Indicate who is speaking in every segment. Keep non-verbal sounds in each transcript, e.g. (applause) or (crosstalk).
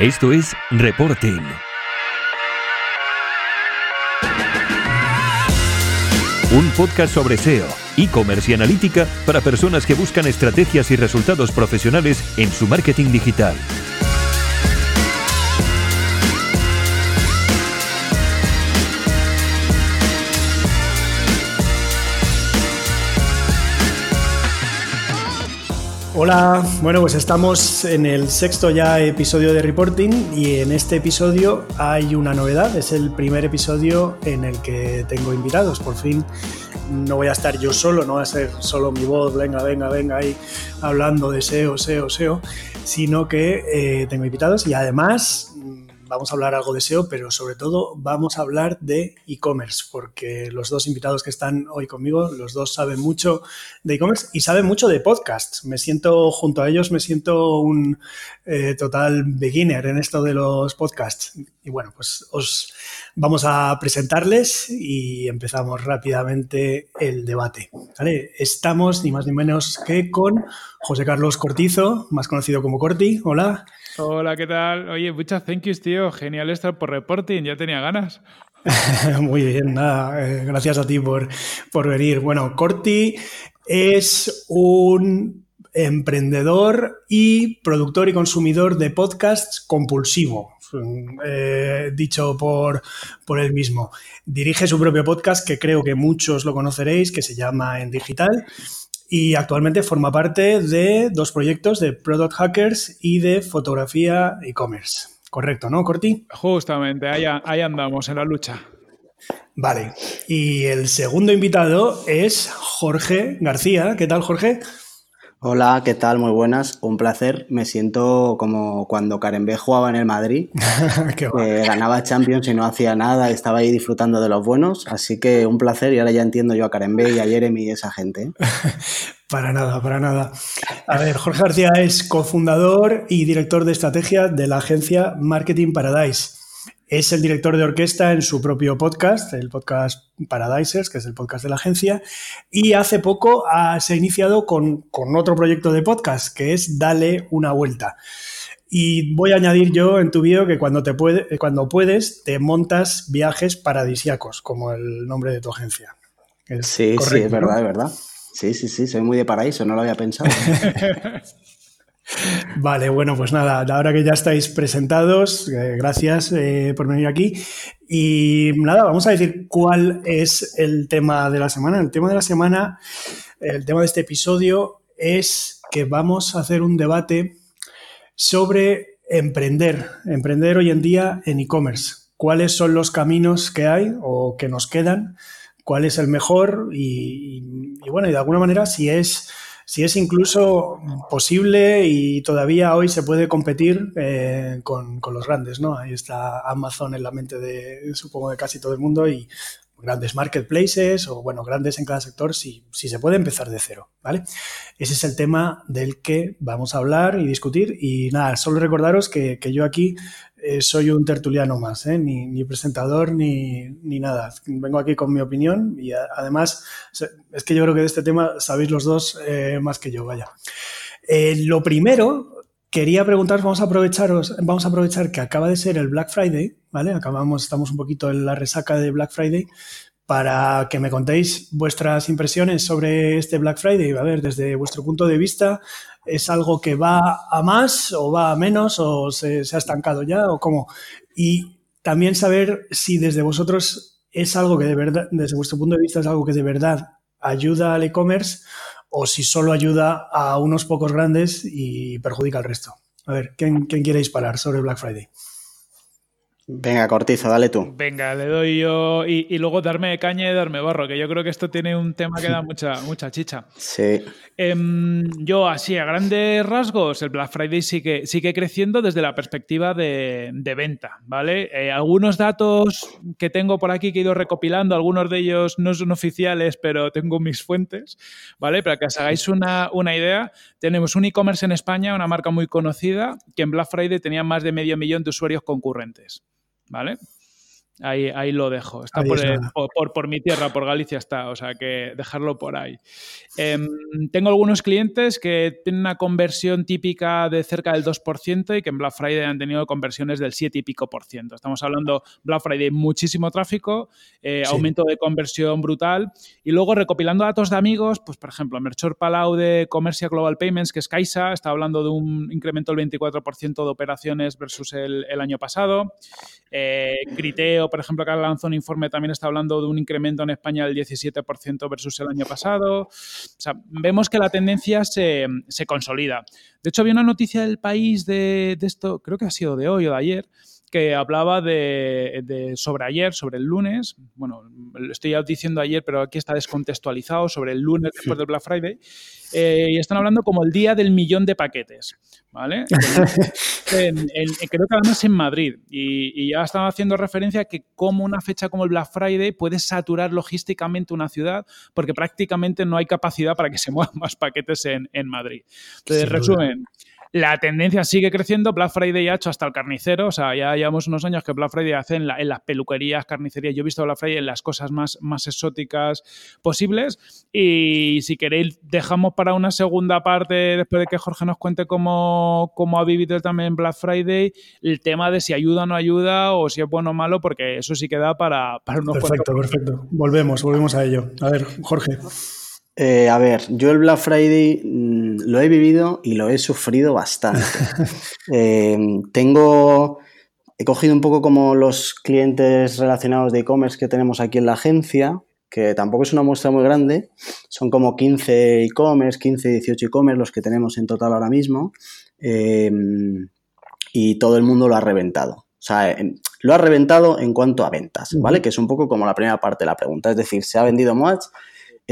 Speaker 1: Esto es Reporting. Un podcast sobre SEO, e-commerce y analítica para personas que buscan estrategias y resultados profesionales en su marketing digital.
Speaker 2: Hola, bueno pues estamos en el sexto ya episodio de Reporting y en este episodio hay una novedad, es el primer episodio en el que tengo invitados, por fin no voy a estar yo solo, no va a ser solo mi voz, venga, venga, venga ahí hablando de SEO, SEO, SEO, sino que eh, tengo invitados y además vamos a hablar algo de SEO, pero sobre todo vamos a hablar de e-commerce, porque los dos invitados que están hoy conmigo, los dos saben mucho de e-commerce y saben mucho de podcasts. Me siento, junto a ellos, me siento un eh, total beginner en esto de los podcasts. Y bueno, pues os vamos a presentarles y empezamos rápidamente el debate. Estamos ni más ni menos que con José Carlos Cortizo, más conocido como Corti. Hola.
Speaker 3: Hola, ¿qué tal? Oye, muchas thank yous, tío. Genial estar por reporting, ya tenía ganas. (laughs)
Speaker 2: Muy bien, nada, eh, gracias a ti por, por venir. Bueno, Corti es un emprendedor y productor y consumidor de podcasts compulsivo, eh, dicho por, por él mismo. Dirige su propio podcast, que creo que muchos lo conoceréis, que se llama En Digital y actualmente forma parte de dos proyectos de Product Hackers y de fotografía e-commerce. Correcto, ¿no, Corti?
Speaker 3: Justamente, ahí, ahí andamos en la lucha.
Speaker 2: Vale, y el segundo invitado es Jorge García. ¿Qué tal, Jorge?
Speaker 4: Hola, ¿qué tal? Muy buenas, un placer. Me siento como cuando Karen B jugaba en el Madrid, (laughs) que ganaba Champions y no hacía nada, estaba ahí disfrutando de los buenos, así que un placer y ahora ya entiendo yo a Karen B y a Jeremy y esa gente. (laughs)
Speaker 2: para nada, para nada. A ver, Jorge García es cofundador y director de estrategia de la agencia Marketing Paradise. Es el director de orquesta en su propio podcast, el podcast Paradisers, que es el podcast de la agencia, y hace poco se ha iniciado con, otro proyecto de podcast, que es Dale una vuelta. Y voy a añadir yo en tu vídeo que cuando, te puede, cuando puedes te montas viajes paradisiacos, como el nombre de tu agencia.
Speaker 4: sí, sí, es verdad, es verdad. Sí, sí, sí, soy muy de paraíso, no lo había pensado. (laughs)
Speaker 2: Vale, bueno, pues nada, ahora que ya estáis presentados, eh, gracias eh, por venir aquí. Y nada, vamos a decir cuál es el tema de la semana. El tema de la semana, el tema de este episodio es que vamos a hacer un debate sobre emprender, emprender hoy en día en e-commerce. ¿Cuáles son los caminos que hay o que nos quedan? ¿Cuál es el mejor? y bueno, y de alguna manera, si es si es incluso posible y todavía hoy se puede competir eh, con, los grandes, ¿no? Ahí está Amazon en la mente de, supongo, de casi todo el mundo y grandes marketplaces o, bueno, grandes en cada sector, si, si se puede empezar de cero, ¿vale? Ese es el tema del que vamos a hablar y discutir y nada, solo recordaros que, que yo aquí eh, soy un tertuliano más, ¿eh? ni, presentador ni, nada. Vengo aquí con mi opinión y además es que yo creo que de este tema sabéis los dos eh, más que yo, vaya. lo primero, quería preguntaros, vamos a vamos a aprovechar que acaba de ser el Black Friday, ¿vale? Acabamos, estamos un poquito en la resaca de Black Friday para que me contéis vuestras impresiones sobre este Black Friday. A ver, desde vuestro punto de vista, ¿es algo que va a más o va a menos o se, ha estancado ya o cómo? Y también saber si desde vosotros es algo que de verdad, desde vuestro punto de vista, es algo que de verdad ayuda al e-commerce o si solo ayuda a unos pocos grandes y perjudica al resto. A ver, ¿quién, quién quiere disparar sobre Black Friday?
Speaker 4: Venga, Cortizo, dale tú.
Speaker 3: Venga, le doy yo y, luego darme caña y darme barro, que yo creo que esto tiene un tema que (laughs) da mucha, mucha chicha.
Speaker 4: Sí.
Speaker 3: Em, yo, así, a grandes rasgos, el Black Friday sigue, sigue creciendo desde la perspectiva de, venta, ¿vale? Eh, algunos datos que tengo por aquí que he ido recopilando, algunos de ellos no son oficiales, pero tengo mis fuentes, ¿vale? Para que os hagáis una, una idea, tenemos un e-commerce en España, una marca muy conocida, que en Black Friday tenía más de medio millón de usuarios concurrentes. ¿Vale? Ahí, ahí lo dejo. Está por, por, mi tierra, por Galicia está, o sea que dejarlo por ahí. Em, tengo algunos clientes que tienen una conversión típica de cerca del 2% y que en Black Friday han tenido conversiones del 7 y pico por ciento. Estamos hablando Black Friday, muchísimo tráfico, eh, aumento de conversión brutal y luego recopilando datos de amigos, pues por ejemplo, Merchor Palau de Commercia Global Payments, que es Caixa, está hablando de un incremento del 24% de operaciones versus el, el año pasado. Eh, Criteo, por ejemplo, que lanzó un informe, también está hablando de un incremento en España del 17% versus el año pasado. O sea, vemos que la tendencia se, consolida. De hecho, había una noticia del país de, de, esto, creo que ha sido de hoy o de ayer, que hablaba de, sobre ayer, sobre el lunes. Bueno, lo estoy diciendo ayer, pero aquí está descontextualizado sobre el lunes después del Black Friday. Eh, y están hablando como el día del millón de paquetes, ¿vale? (laughs) creo que además en Madrid. Y, ya estaba haciendo referencia a que como una fecha como el Black Friday puede saturar logísticamente una ciudad porque prácticamente no hay capacidad para que se muevan (laughs) más paquetes en, Madrid. Entonces, resumen, la tendencia sigue creciendo. Black Friday ha hecho hasta el carnicero. O sea, ya llevamos unos años que Black Friday hace en, las peluquerías, carnicerías. Yo he visto Black Friday en las cosas más, más exóticas posibles. Y si queréis, dejamos para una segunda parte, después de que Jorge nos cuente cómo, cómo ha vivido también Black Friday, el tema de si ayuda o no ayuda o si es bueno o malo, porque eso sí queda para, para unos
Speaker 2: Perfecto, perfecto. Volvemos, volvemos a ello. A ver, Jorge.
Speaker 4: Eh, a ver, yo el Black Friday mm, lo he vivido y lo he sufrido bastante. (laughs) Eh, tengo, he cogido un poco como los clientes relacionados de e-commerce que tenemos aquí en la agencia, que tampoco es una muestra muy grande, son como 15 e-commerce, 15, 18 e-commerce los que tenemos en total ahora mismo, eh, y todo el mundo lo ha reventado. O sea, lo ha reventado en cuanto a ventas, ¿vale? Que es un poco como la primera parte de la pregunta. Es decir, se ha vendido más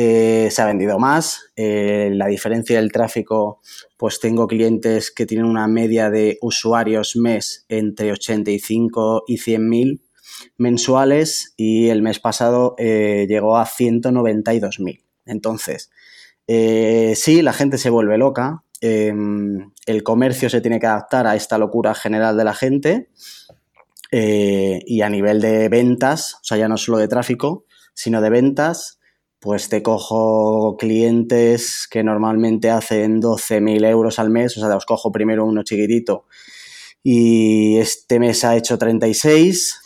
Speaker 4: eh, se ha vendido más. Eh, la diferencia del tráfico, pues tengo clientes que tienen una media de usuarios mes entre 85 y 100 mil mensuales y el mes pasado eh, llegó a 192 mil. Entonces, sí, la gente se vuelve loca. Em, el comercio se tiene que adaptar a esta locura general de la gente. y a nivel de ventas, o sea, ya no solo de tráfico, sino de ventas, pues te cojo clientes que normalmente hacen 12.000 euros al mes, o sea, os cojo primero uno chiquitito y este mes ha hecho 36.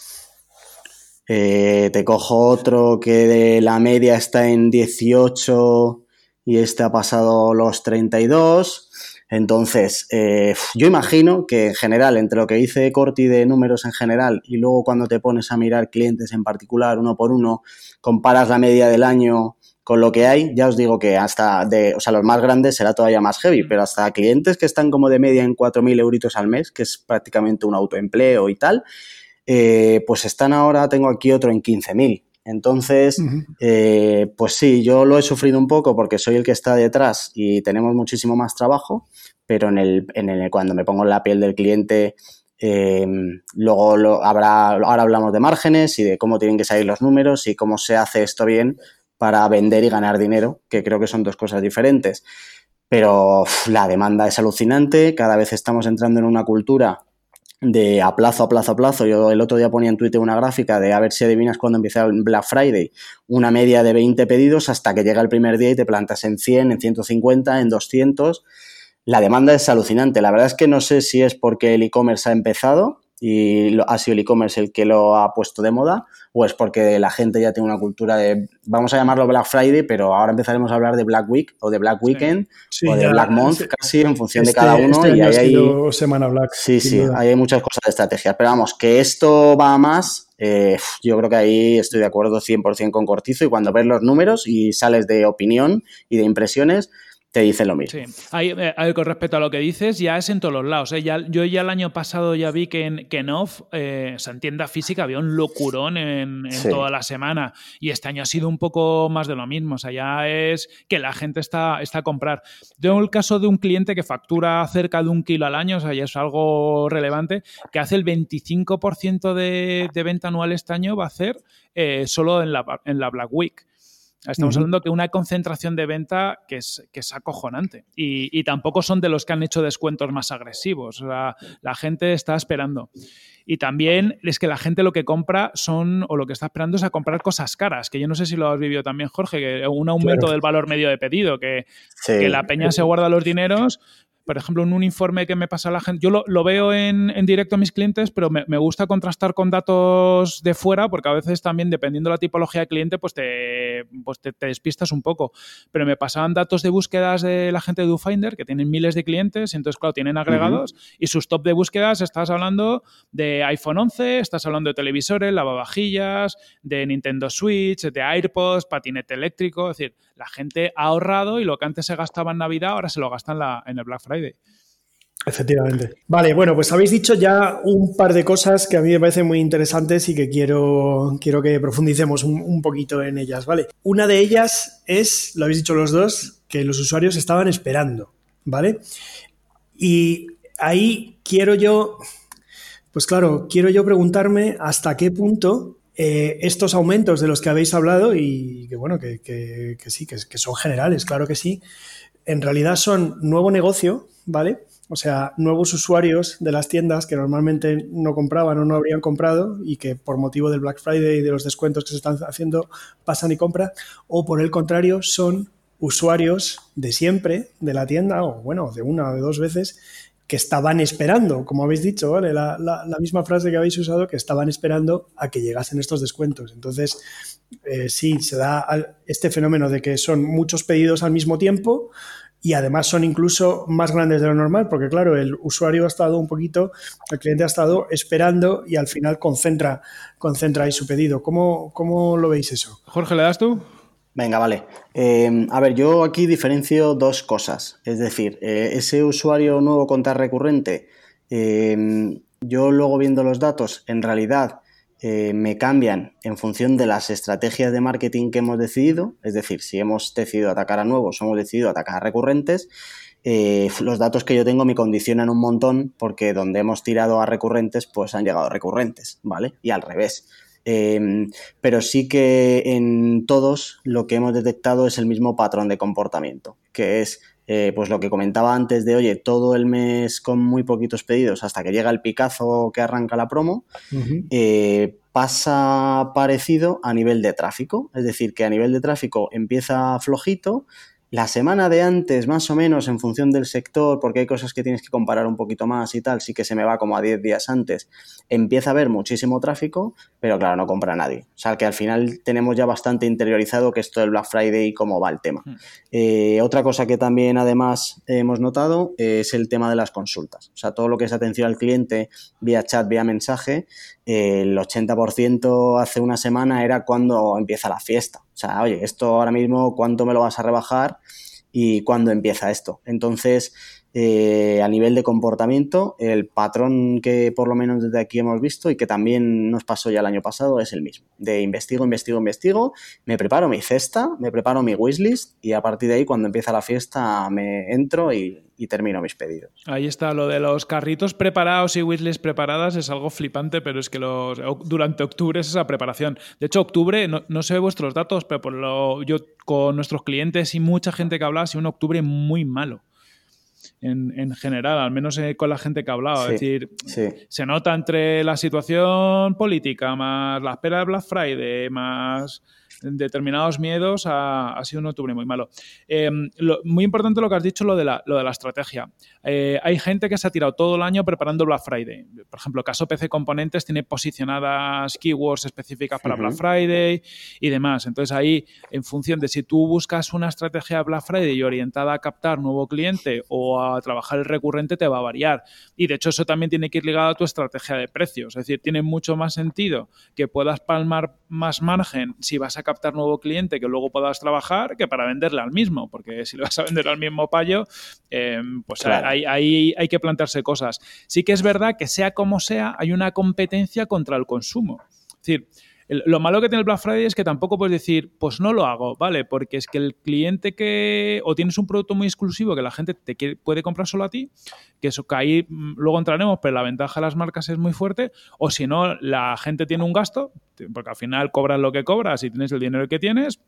Speaker 4: Eh, te cojo otro que de la media está en 18 y este ha pasado los 32. Entonces, eh, yo imagino que en general, entre lo que dice Corti de números en general y luego cuando te pones a mirar clientes en particular uno por uno, comparas la media del año con lo que hay, ya os digo que hasta de, o sea, los más grandes será todavía más heavy, mm. pero hasta clientes que están como de media en 4.000 euritos al mes, que es prácticamente un autoempleo y tal, eh, pues están ahora, tengo aquí otro en 15.000. Entonces, eh, pues sí, yo lo he sufrido un poco porque soy el que está detrás y tenemos muchísimo más trabajo, pero en el, en el cuando me pongo en la piel del cliente, eh, luego lo, habrá, ahora hablamos de márgenes y de cómo tienen que salir los números y cómo se hace esto bien para vender y ganar dinero, que creo que son dos cosas diferentes. Pero la demanda es alucinante, cada vez estamos entrando en una cultura de a plazo, a plazo, a plazo. Yo el otro día ponía en Twitter una gráfica de a ver si adivinas cuando empieza el Black Friday, una media de 20 pedidos hasta que llega el primer día y te plantas en 100, en 150, en 200. La demanda es alucinante. La verdad es que no sé si es porque el e-commerce ha empezado y ha sido el e-commerce el que lo ha puesto de moda o es porque la gente ya tiene una cultura de, vamos a llamarlo Black Friday, pero ahora empezaremos a hablar de Black Week o de Black Weekend o de Black Month, casi en función de este cada uno.
Speaker 2: Este y ahí hay semana Black.
Speaker 4: Sí, sí, hay muchas cosas de estrategia. Pero vamos, que esto va a más, eh, yo creo que ahí estoy de acuerdo 100% con Cortizo y cuando ves los números y sales de opinión y de impresiones, te dice lo mismo.
Speaker 3: Sí. Eh, con respecto a lo que dices, ya es en todos los lados. ¿eh? Ya, yo ya el año pasado ya vi que en, que en Off, eh, en tienda física, había un locurón en, toda la semana. Y este año ha sido un poco más de lo mismo. O sea, ya es que la gente está, está a comprar. Tengo el caso de un cliente que factura cerca de un kilo al año, o sea, ya es algo relevante, que hace el 25% de, de venta anual este año, va a hacer solo en la, en la Black Week. Estamos hablando que una concentración de venta que es, que es acojonante. Y, tampoco son de los que han hecho descuentos más agresivos. la gente está esperando. Y también es que la gente lo que compra son, o lo que está esperando es a comprar cosas caras, que yo no sé si lo has vivido también, Jorge, que un aumento del valor medio de pedido, que, que la peña se guarda los dineros por ejemplo, en un informe que me pasa la gente, yo lo, veo en, directo a mis clientes, pero me, gusta contrastar con datos de fuera, porque a veces también, dependiendo de la tipología de cliente, pues te, pues te, despistas un poco. Pero me pasaban datos de búsquedas de la gente de DoFinder, que tienen miles de clientes, y entonces, claro, tienen agregados, y sus top de búsquedas estás hablando de iPhone 11, estás hablando de televisores, lavavajillas, de Nintendo Switch, de AirPods, patinete eléctrico, es decir, la gente ha ahorrado y lo que antes se gastaba en Navidad ahora se lo gasta en, en el Black Friday.
Speaker 2: Efectivamente. Vale, bueno, pues habéis dicho ya un par de cosas que a mí me parecen muy interesantes y que quiero, quiero que profundicemos un, poquito en ellas, ¿vale? Una de ellas es, lo habéis dicho los dos, que los usuarios estaban esperando, ¿vale? Y ahí quiero yo, pues claro, quiero yo preguntarme hasta qué punto eh, estos aumentos de los que habéis hablado y que bueno, que, sí, que, son generales, claro que sí, en realidad son nuevo negocio, ¿vale? O sea, nuevos usuarios de las tiendas que normalmente no compraban o no habrían comprado y que por motivo del Black Friday y de los descuentos que se están haciendo pasan y compran, o por el contrario son usuarios de siempre de la tienda o bueno, de una o de dos veces que estaban esperando, como habéis dicho, ¿vale? La, misma frase que habéis usado, que estaban esperando a que llegasen estos descuentos. Entonces, eh, sí, se da este fenómeno de que son muchos pedidos al mismo tiempo y además son incluso más grandes de lo normal, porque claro, el usuario ha estado un poquito, el cliente ha estado esperando y al final concentra, concentra ahí su pedido. ¿Cómo, cómo lo veis eso?
Speaker 3: Jorge, ¿le das tú?
Speaker 4: Venga, vale. Em, a ver, yo aquí diferencio dos cosas. Es decir, eh, ese usuario nuevo contar recurrente, em, yo luego viendo los datos, en realidad eh, me cambian en función de las estrategias de marketing que hemos decidido. Es decir, si hemos decidido atacar a nuevos hemos decidido atacar a recurrentes, eh, los datos que yo tengo me condicionan un montón porque donde hemos tirado a recurrentes, pues han llegado recurrentes, ¿vale? Y al revés. Em, pero sí que en todos lo que hemos detectado es el mismo patrón de comportamiento, que es eh, pues lo que comentaba antes de, oye, todo el mes con muy poquitos pedidos hasta que llega el picazo que arranca la promo, eh, pasa parecido a nivel de tráfico. Es decir, que a nivel de tráfico empieza flojito, la semana de antes, más o menos, en función del sector, porque hay cosas que tienes que comparar un poquito más y tal, sí que se me va como a 10 días antes, empieza a haber muchísimo tráfico, pero claro, no compra nadie. O sea, que al final tenemos ya bastante interiorizado que esto del Black Friday y cómo va el tema. Hmm. Eh, otra cosa que también además hemos notado es el tema de las consultas. O sea, todo lo que es atención al cliente vía chat, vía mensaje, el 80% hace una semana era cuando empieza la fiesta. O sea, oye, esto ahora mismo, ¿cuánto me lo vas a rebajar? Y cuándo empieza esto. Entonces, eh, a nivel de comportamiento, el patrón que por lo menos desde aquí hemos visto y que también nos pasó ya el año pasado es el mismo. De investigo, investigo, investigo, me preparo mi cesta, me preparo mi wishlist y a partir de ahí cuando empieza la fiesta me entro y, termino mis pedidos.
Speaker 3: Ahí está, lo de los carritos preparados y wishlist preparadas es algo flipante, pero es que los, durante octubre es esa preparación. De hecho, octubre, no, sé vuestros datos, pero por lo, yo con nuestros clientes y mucha gente que habla, ha sido un octubre muy malo en, general, al menos eh, con la gente que ha hablado. es decir, se nota entre la situación política, más la espera de Black Friday, más determinados miedos, ha, sido un octubre muy malo. Em, muy importante lo que has dicho, lo de la, lo de la estrategia. Eh, hay gente que se ha tirado todo el año preparando Black Friday. Por ejemplo, caso PC Componentes tiene posicionadas keywords específicas para Black Friday y demás. Entonces ahí, en función de si tú buscas una estrategia de Black Friday y orientada a captar nuevo cliente o a trabajar el recurrente, te va a variar. Y de hecho eso también tiene que ir ligado a tu estrategia de precios. Es decir, tiene mucho más sentido que puedas palmar más margen si vas a captar nuevo cliente que luego puedas trabajar que para venderle al mismo, porque si le vas a vender al mismo payo, em, pues ahí, hay que plantearse cosas. Sí que es verdad que sea como sea, hay una competencia contra el consumo. Es decir, lo malo que tiene el Black Friday es que tampoco puedes decir, pues no lo hago, ¿vale? Porque es que el cliente que. O tienes un producto muy exclusivo que la gente te puede comprar solo a ti, que eso que ahí mm, luego entraremos, pero la ventaja de las marcas es muy fuerte. O si no, la gente tiene un gasto, porque al final cobras lo que cobras y tienes el dinero que tienes,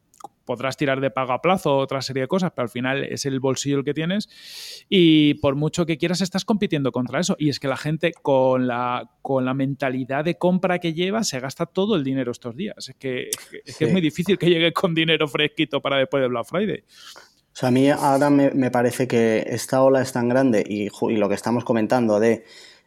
Speaker 3: podrás tirar de pago a plazo otra serie de cosas, pero al final es el bolsillo el que tienes y por mucho que quieras estás compitiendo contra eso. Y es que la gente con la, con la mentalidad de compra que lleva se gasta todo el dinero estos días. Es que es, que es muy difícil que llegue con dinero fresquito para después de Black Friday.
Speaker 4: O sea, a mí ahora me, parece que esta ola es tan grande y, y lo que estamos comentando de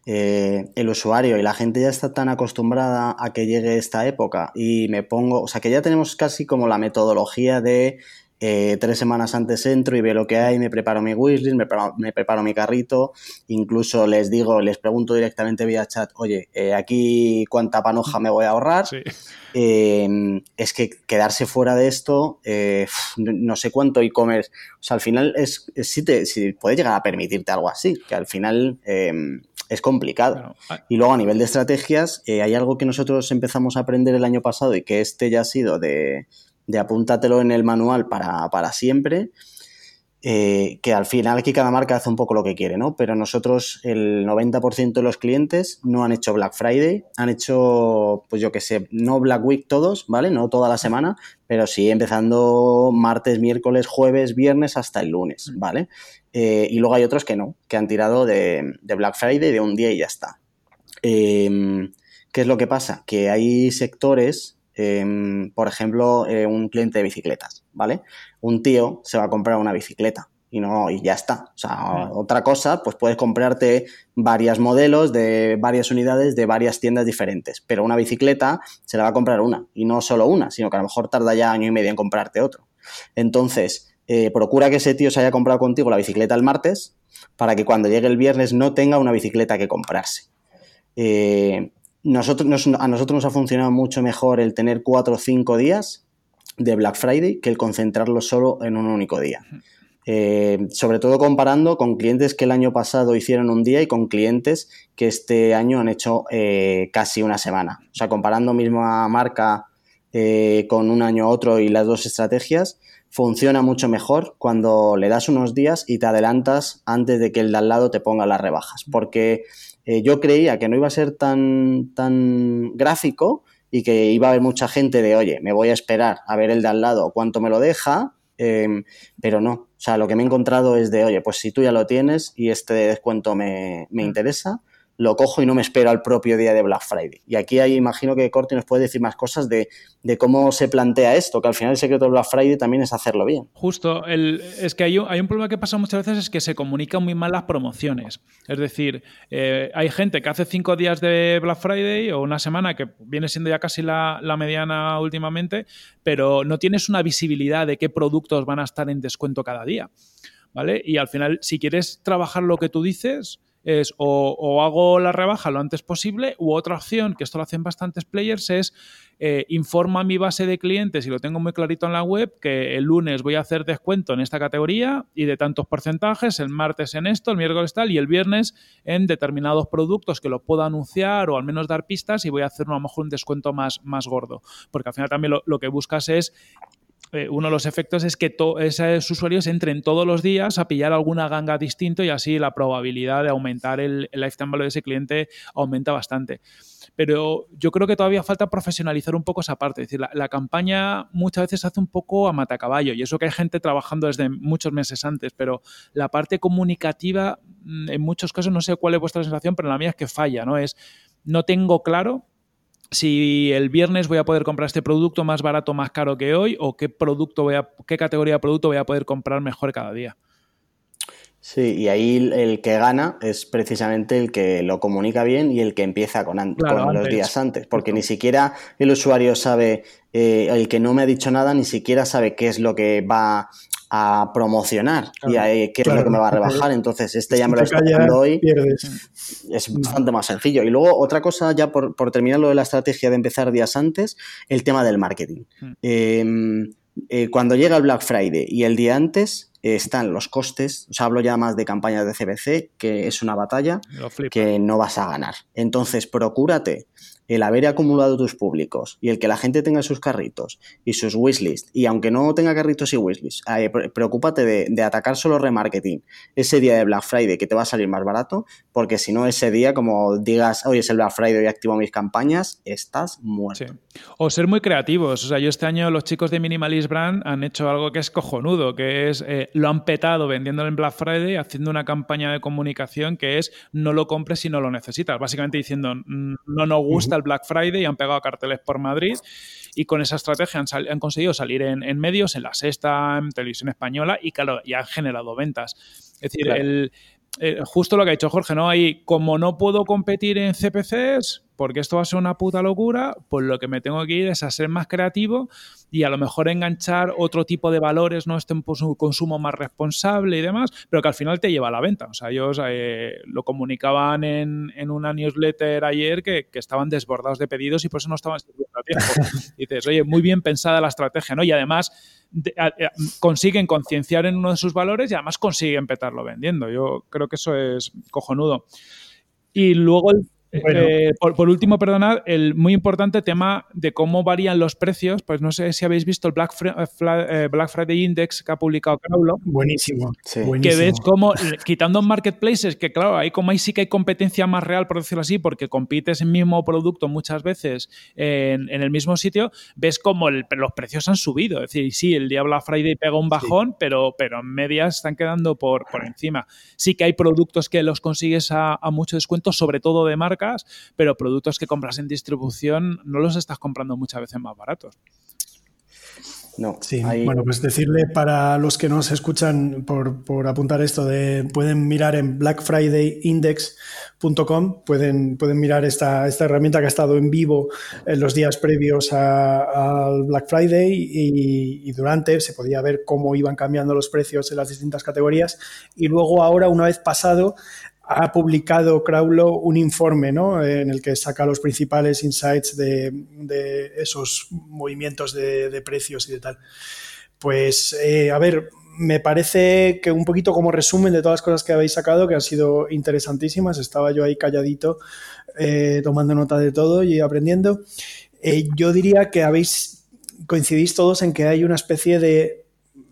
Speaker 4: eh, el usuario y la gente ya está tan acostumbrada a que llegue esta época y me pongo, o sea, que ya tenemos casi como la metodología de eh, tres semanas antes entro y veo lo que hay, me preparo mi wishlist, me preparo, mi carrito, incluso les digo, les pregunto directamente vía chat, oye, eh, aquí cuánta panoja me voy a ahorrar. Em, es que quedarse fuera de esto, eh, no sé cuánto e-commerce, o sea, al final es, si, te, si puedes llegar a permitirte algo así, que al final em, es complicado. Y luego a nivel de estrategias, hay algo que nosotros empezamos a aprender el año pasado y que este ya ha sido de de apúntatelo en el manual para, siempre, eh, que al final aquí cada marca hace un poco lo que quiere, ¿no? Pero nosotros el 90% de los clientes no han hecho Black Friday, han hecho, pues yo que sé, no Black Week todos, ¿vale? No toda la semana, pero sí empezando martes, miércoles, jueves, viernes hasta el lunes, mm. ¿vale? Eh, y luego hay otros que no, que han tirado de, Black Friday de un día y ya está. Em, ¿Qué es lo que pasa? Que hay sectores Em, por ejemplo, eh, un cliente de bicicletas, ¿vale? Un tío se va a comprar una bicicleta y no y ya está. O sea, otra cosa, pues puedes comprarte varios modelos de varias unidades de varias tiendas diferentes, pero una bicicleta se la va a comprar una y no solo una, sino que a lo mejor tarda ya año y medio en comprarte otro. Entonces, eh, procura que ese tío se haya comprado contigo la bicicleta el martes para que cuando llegue el viernes no tenga una bicicleta que comprarse. Eh, nosotros, a nosotros nos ha funcionado mucho mejor el tener cuatro o cinco días de Black Friday que el concentrarlo solo en un único día. Eh, sobre todo comparando con clientes que el año pasado hicieron un día y con clientes que este año han hecho eh, casi una semana. O sea, comparando misma marca eh, con un año a otro y las dos estrategias, funciona mucho mejor cuando le das unos días y te adelantas antes de que el de al lado te ponga las rebajas. Porque yo creía que no iba a ser tan, tan gráfico y que iba a haber mucha gente de, oye, me voy a esperar a ver el de al lado cuánto me lo deja, em, pero no. O sea, lo que me he encontrado es de, oye, pues si tú ya lo tienes y este descuento me, me mm. interesa, lo cojo y no me espero al propio día de Black Friday. Y aquí ahí imagino que Corti nos puede decir más cosas de, cómo se plantea esto, que al final el secreto de Black Friday también es hacerlo bien.
Speaker 3: Justo, el, es que hay un, hay un, problema que pasa muchas veces, es que se comunican muy mal las promociones. Es decir, eh, hay gente que hace cinco días de Black Friday o una semana, que viene siendo ya casi la, la mediana últimamente, pero no tienes una visibilidad de qué productos van a estar en descuento cada día. ¿Vale? Y al final, si quieres trabajar lo que tú dices, es o, hago la rebaja lo antes posible u otra opción, que esto lo hacen bastantes players, es eh, informa a mi base de clientes y lo tengo muy clarito en la web que el lunes voy a hacer descuento en esta categoría y de tantos porcentajes, el martes en esto, el miércoles tal y el viernes en determinados productos que lo puedo anunciar o al menos dar pistas y voy a hacer a lo mejor un descuento más, más gordo. Porque al final también lo que buscas es eh, uno de los efectos es que esos usuarios entren todos los días a pillar alguna ganga distinto y así la probabilidad de aumentar el, lifetime value de ese cliente aumenta bastante. Pero yo creo que todavía falta profesionalizar un poco esa parte. Es decir, la, campaña muchas veces se hace un poco a matacaballo y eso que hay gente trabajando desde muchos meses antes, pero la parte comunicativa, mm, en muchos casos, no sé cuál es vuestra sensación, pero la mía es que falla, ¿no? Es, no tengo claro si el viernes voy a poder comprar este producto más barato, más caro que hoy, o qué producto voy a, qué categoría de producto voy a poder comprar mejor cada día.
Speaker 4: Sí, y ahí el que gana es precisamente el que lo comunica bien y el que empieza con, los días antes, porque ni siquiera el usuario sabe, eh, el que no me ha dicho nada, ni siquiera sabe qué es lo que va a promocionar y qué es lo que me va a rebajar. Entonces, este ya me lo está dando hoy. Es bastante más sencillo. Y luego, otra cosa, ya por, terminar lo de la estrategia de empezar días antes, el tema del marketing. Hmm. Em, eh, cuando llega el Black Friday y el día antes, están los costes, o sea, hablo ya más de campañas de CBC, que es una batalla que no vas a ganar. Entonces, procúrate el haber acumulado tus públicos y el que la gente tenga sus carritos y sus wishlist, y aunque no tenga carritos y wishlist, eh, preocúpate de, atacar solo remarketing ese día de Black Friday que te va a salir más barato, porque si no ese día, como digas, hoy es el Black Friday y activo mis campañas, estás muerto.
Speaker 3: O ser muy creativos. O sea, yo este año los chicos de Minimalist Brand han hecho algo que es cojonudo, que es eh, lo han petado vendiéndolo en Black Friday, haciendo una campaña de comunicación que es no lo compres si no lo necesitas. Básicamente diciendo no nos gusta el Black Friday y han pegado carteles por Madrid y con esa estrategia han, conseguido salir en, medios, en la sexta, en televisión española y claro, ya han generado ventas. Es decir, el, eh, justo lo que ha dicho Jorge, ¿no? Ahí, como no puedo competir en CPCs, porque esto va a ser una puta locura, pues lo que me tengo que ir es a ser más creativo y a lo mejor enganchar otro tipo de valores, ¿no? Este un consumo más responsable y demás, pero que al final te lleva a la venta. O sea, ellos eh, lo comunicaban en, una newsletter ayer que, estaban desbordados de pedidos y por eso no estaban sirviendo a tiempo. (laughs) dices, oye, muy bien pensada la estrategia, ¿no? Y además consiguen concienciar en uno de sus valores y además consiguen petarlo vendiendo. Yo creo que eso es cojonudo. Y luego el eh, por, último, perdonad, el muy importante tema de cómo varían los precios, pues no sé si habéis visto el Black, eh, eh, Black Friday Index que ha publicado Crowlo.
Speaker 2: Buenísimo,
Speaker 3: Que ves cómo, quitando marketplaces, que claro, ahí como ahí sí que hay competencia más real, por decirlo así, porque compites el mismo producto muchas veces en, el mismo sitio, ves cómo los precios han subido. Es decir, sí, el día Black Friday pega un bajón, pero, pero en medias están quedando por, por encima. Sí que hay productos que los consigues a, a mucho descuento, sobre todo de marca pero productos que compras en distribución no los estás comprando muchas veces más baratos.
Speaker 2: No, sí, bueno, pues decirle para los que nos escuchan por, apuntar esto de pueden mirar en blackfridayindex.com, pueden, pueden mirar esta, esta herramienta que ha estado en vivo en los días previos al Black Friday y, y, durante se podía ver cómo iban cambiando los precios en las distintas categorías y luego ahora una vez pasado ha publicado Crowlo un informe ¿no? en el que saca los principales insights de, esos movimientos de, precios y de tal. Pues, eh, a ver, me parece que un poquito como resumen de todas las cosas que habéis sacado, que han sido interesantísimas, estaba yo ahí calladito eh, tomando nota de todo y aprendiendo. Eh, yo diría que habéis coincidís todos en que hay una especie de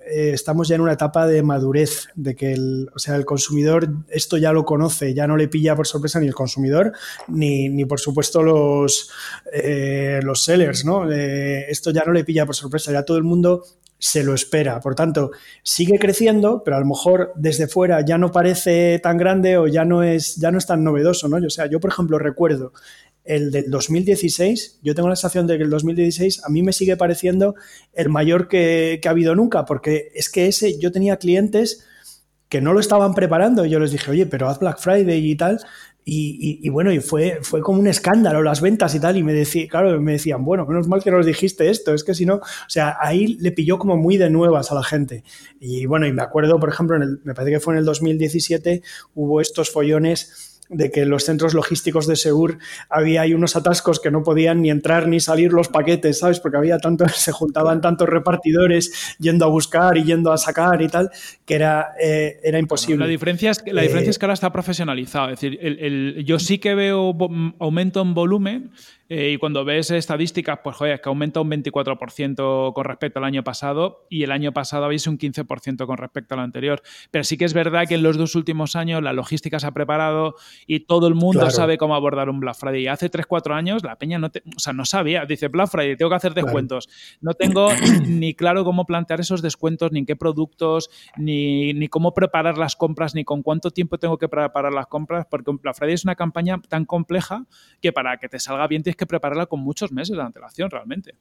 Speaker 2: eh, estamos ya en una etapa de madurez, de que el, o sea, el consumidor esto ya lo conoce, ya no le pilla por sorpresa ni el consumidor, ni, ni por supuesto los, eh, los sellers, ¿no? Eh, esto ya no le pilla por sorpresa, ya todo el mundo se lo espera. Por tanto, sigue creciendo, pero a lo mejor desde fuera ya no parece tan grande o ya no es, ya no es tan novedoso, ¿no? O sea, yo, por ejemplo, recuerdo el del 2016, yo tengo la sensación de que el 2016 a mí me sigue pareciendo el mayor que, ha habido nunca, porque es que ese, yo tenía clientes que no lo estaban preparando y yo les dije, oye, pero haz Black Friday y tal. Y, bueno, y fue, fue como un escándalo las ventas y tal. Y me decía, claro, me decían, bueno, menos mal que nos dijiste esto, es que si no, o sea, ahí le pilló como muy de nuevas a la gente. Y bueno, y me acuerdo, por ejemplo, en el, me parece que fue en el 2017, hubo estos follones de que en los centros logísticos de Segur había ahí unos atascos que no podían ni entrar ni salir los paquetes, ¿sabes? Porque había tanto, (laughs) se juntaban tantos repartidores yendo a buscar y yendo a sacar y tal, que era, eh, era imposible.
Speaker 3: la diferencia, es que, la diferencia es que ahora está profesionalizado. Es decir, el, yo sí que veo aumento en volumen, eh, y cuando ves estadísticas, pues joder, es que aumenta un 24% con respecto al año pasado y el año pasado habéis un 15% con respecto al anterior. Pero sí que es verdad que en los dos últimos años la logística se ha preparado y todo el mundo sabe cómo abordar un Black Friday. Y hace 3-4 años la peña no, o sea, no sabía. Dice Black Friday, tengo que hacer descuentos. No tengo (clears throat) ni claro cómo plantear esos descuentos, ni en qué productos, ni, ni cómo preparar las compras, ni con cuánto tiempo tengo que preparar las compras, porque un Black Friday es una campaña tan compleja que para que te salga bien que prepararla con muchos meses de antelación realmente.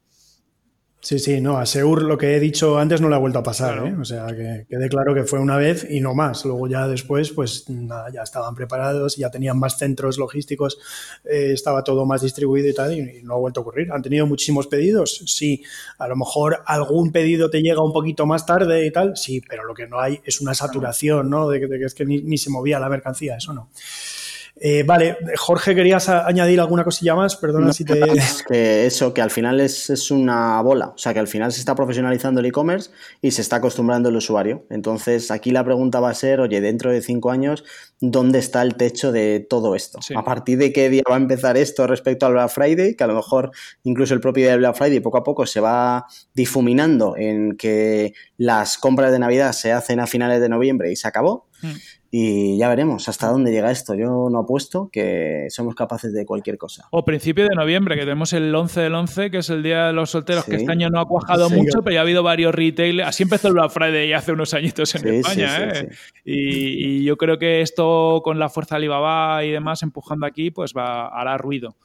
Speaker 2: Sí, sí, no, a Seur lo que he dicho antes no le ha vuelto a pasar, ¿eh? o sea, que quede claro que fue una vez y no más. Luego ya después, pues nada, ya estaban preparados, ya tenían más centros logísticos, eh, estaba todo más distribuido y tal, y, no ha vuelto a ocurrir. ¿Han tenido muchísimos pedidos? Sí. A lo mejor algún pedido te llega un poquito más tarde y tal, sí, pero lo que no hay es una saturación, ¿no? De, que es que ni, ni se movía la mercancía, eso no. Eh, vale, Jorge, ¿querías añadir alguna cosilla más? Perdona si te...
Speaker 4: Es que eso, que al final es, es, una bola, o sea, que al final se está profesionalizando el e-commerce y se está acostumbrando el usuario. Entonces, aquí la pregunta va a ser, oye, dentro de cinco años, ¿dónde está el techo de todo esto? A partir de qué día va a empezar esto respecto al Black Friday, que a lo mejor incluso el propio día del Black Friday poco a poco se va difuminando en que las compras de Navidad se hacen a finales de noviembre y se acabó. Mm. Y ya veremos hasta dónde llega esto. Yo no apuesto que somos capaces de cualquier cosa.
Speaker 3: O principio de noviembre, que tenemos el 11 del 11, que es el Día de los Solteros, que este año no ha cuajado mucho, pero ya ha habido varios retailers. Así empezó el Black Friday hace unos añitos en España. ¿eh? Y, yo creo que esto con la fuerza Alibaba y demás empujando aquí, pues va hará ruido.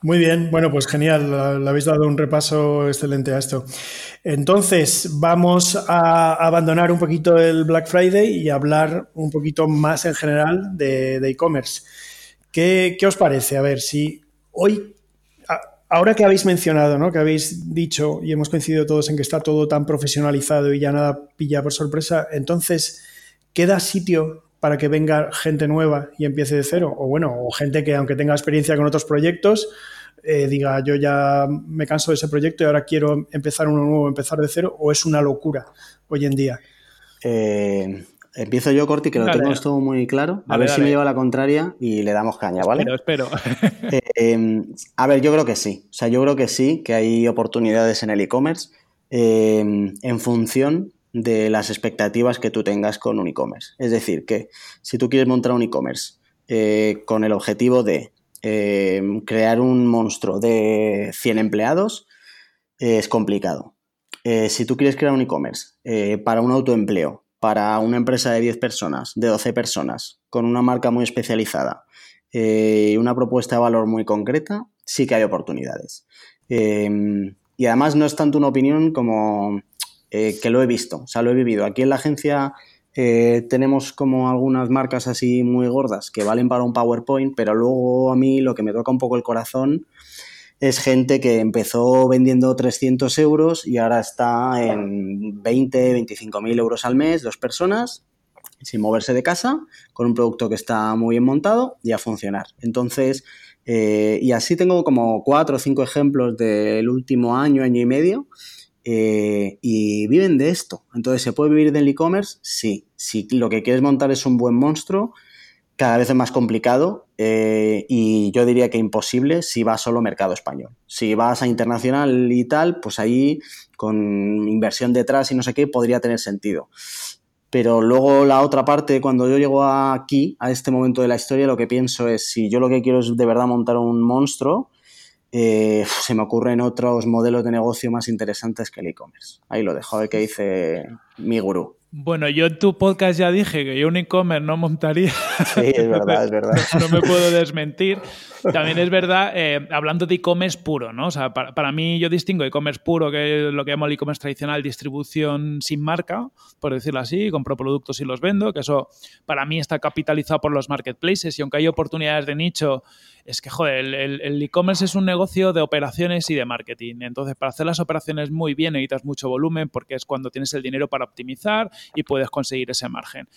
Speaker 2: Muy bien, bueno, pues genial, le habéis dado un repaso excelente a esto. Entonces, vamos a abandonar un poquito el Black Friday y hablar un poquito más en general de e-commerce. ¿Qué, os parece? A ver, si hoy, ahora que habéis mencionado, ¿no? que habéis dicho y hemos coincidido todos en que está todo tan profesionalizado y ya nada pilla por sorpresa, entonces, ¿queda sitio para que venga gente nueva y empiece de cero. O bueno, o gente que aunque tenga experiencia con otros proyectos, eh, diga yo ya me canso de ese proyecto y ahora quiero empezar uno nuevo, empezar de cero, o es una locura hoy en día.
Speaker 4: Eh, empiezo yo, Corti, que lo tengo todo muy claro. A ver si me lleva la contraria y le damos caña, ¿vale?
Speaker 3: Espero, (laughs)
Speaker 4: eh, a ver, yo creo que sí. O sea, yo creo que sí, que hay oportunidades en el e-commerce en función de las expectativas que tú tengas con un e-commerce. Es decir, que si tú quieres montar un e-commerce eh, con el objetivo de eh, crear un monstruo de 100 empleados, eh, es complicado. si tú quieres crear un e-commerce para un autoempleo, para una empresa de 10 personas, de 12 personas, con una marca muy especializada y una propuesta de valor muy concreta, sí que hay oportunidades. y además no es tanto una opinión como eh, que lo he visto, o sea, lo he vivido. Aquí en la agencia eh, tenemos como algunas marcas así muy gordas que valen para un PowerPoint, pero luego a mí lo que me toca un poco el corazón es gente que empezó vendiendo 300 euros y ahora está en 20, 25 mil euros al mes, dos personas, sin moverse de casa, con un producto que está muy bien montado y a funcionar. Entonces, eh, y así tengo como cuatro o cinco ejemplos del último año, año y medio, eh, y viven de esto. Entonces, ¿se puede vivir del e-commerce? Sí. Si lo que quieres montar es un buen monstruo, cada vez es más complicado eh, y yo diría que imposible si vas solo mercado español. Si vas a internacional y tal, pues ahí con inversión detrás y no sé qué podría tener sentido. Pero luego la otra parte, cuando yo llego aquí, a este momento de la historia, lo que pienso es, si yo lo que quiero es de verdad montar un monstruo, eh, se me ocurren otros modelos de negocio más interesantes que el e-commerce. Ahí lo dejo, a ver qué dice mi gurú.
Speaker 3: Bueno, yo en tu podcast ya dije que yo un e-commerce no montaría.
Speaker 4: Sí, es verdad, (laughs) es verdad.
Speaker 3: no me puedo desmentir. También es verdad, eh, hablando de e-commerce puro, ¿no? O sea, para, mí yo distingo e-commerce puro, que es lo que llamo el e-commerce tradicional, distribución sin marca, por decirlo así, compro productos y los vendo, que eso para mí está capitalizado por los marketplaces y aunque hay oportunidades de nicho, es que, joder, el e-commerce es un negocio de operaciones y de marketing. Entonces, para hacer las operaciones muy bien necesitas mucho volumen porque es cuando tienes el dinero para optimizar y puedes conseguir ese margen.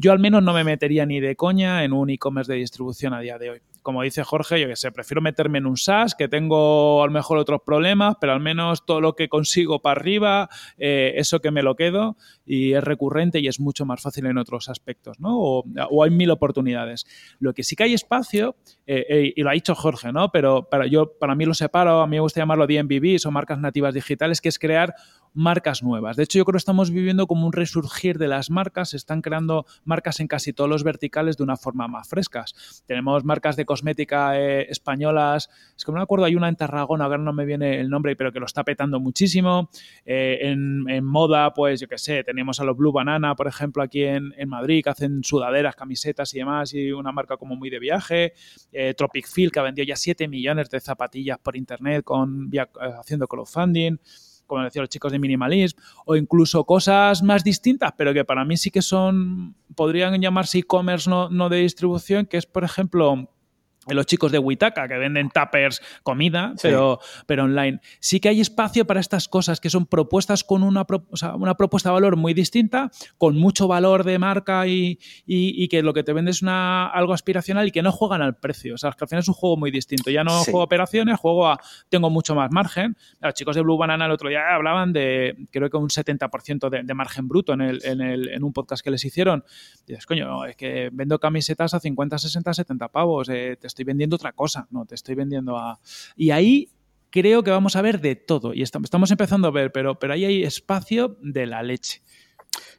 Speaker 3: Yo al menos no me metería ni de coña en un e-commerce de distribución a día de hoy. Como dice Jorge, yo que sé, prefiero meterme en un SaaS, que tengo a lo mejor otros problemas, pero al menos todo lo que consigo para arriba, eh, eso que me lo quedo y es recurrente y es mucho más fácil en otros aspectos, ¿no? O, hay mil oportunidades. Lo que sí que hay espacio, eh, eh, y lo ha dicho Jorge, ¿no? Pero para, yo, para mí lo separo, a mí me gusta llamarlo DMVB, son marcas nativas digitales, que es crear marcas nuevas. De hecho, yo creo que estamos viviendo como un resurgir de las marcas, se están creando marcas en casi todos los verticales de una forma más frescas. Tenemos marcas de cosmética eh, españolas, es que no me acuerdo, hay una en Tarragona, ahora no me viene el nombre, pero que lo está petando muchísimo. Eh, en, moda, pues yo qué sé, tenemos a los Blue Banana, por ejemplo, aquí en, Madrid, que hacen sudaderas, camisetas y demás, y una marca como muy de viaje. Eh, Tropic Feel, que ha vendido ya 7 millones de zapatillas por internet con, haciendo crowdfunding como decían los chicos de minimalism, o incluso cosas más distintas, pero que para mí sí que son, podrían llamarse e-commerce no, no de distribución, que es, por ejemplo, los chicos de Witaka que venden tappers, comida, pero, pero online. Sí que hay espacio para estas cosas que son propuestas con una, una propuesta de valor muy distinta, con mucho valor de marca y, que lo que te vende es una, algo aspiracional y que no juegan al precio. O sea, que al final es un juego muy distinto. Ya no juego operaciones, juego a tengo mucho más margen. Los chicos de Blue Banana el otro día hablaban de creo que un 70% de, de, margen bruto en, el, en, el, en, un podcast que les hicieron. Y dices, coño, es que vendo camisetas a 50, 60, 70 pavos. Eh, estoy vendiendo otra cosa, no, te estoy vendiendo a... Y ahí creo que vamos a ver de todo, y estamos empezando a ver, pero, pero ahí hay espacio de la leche.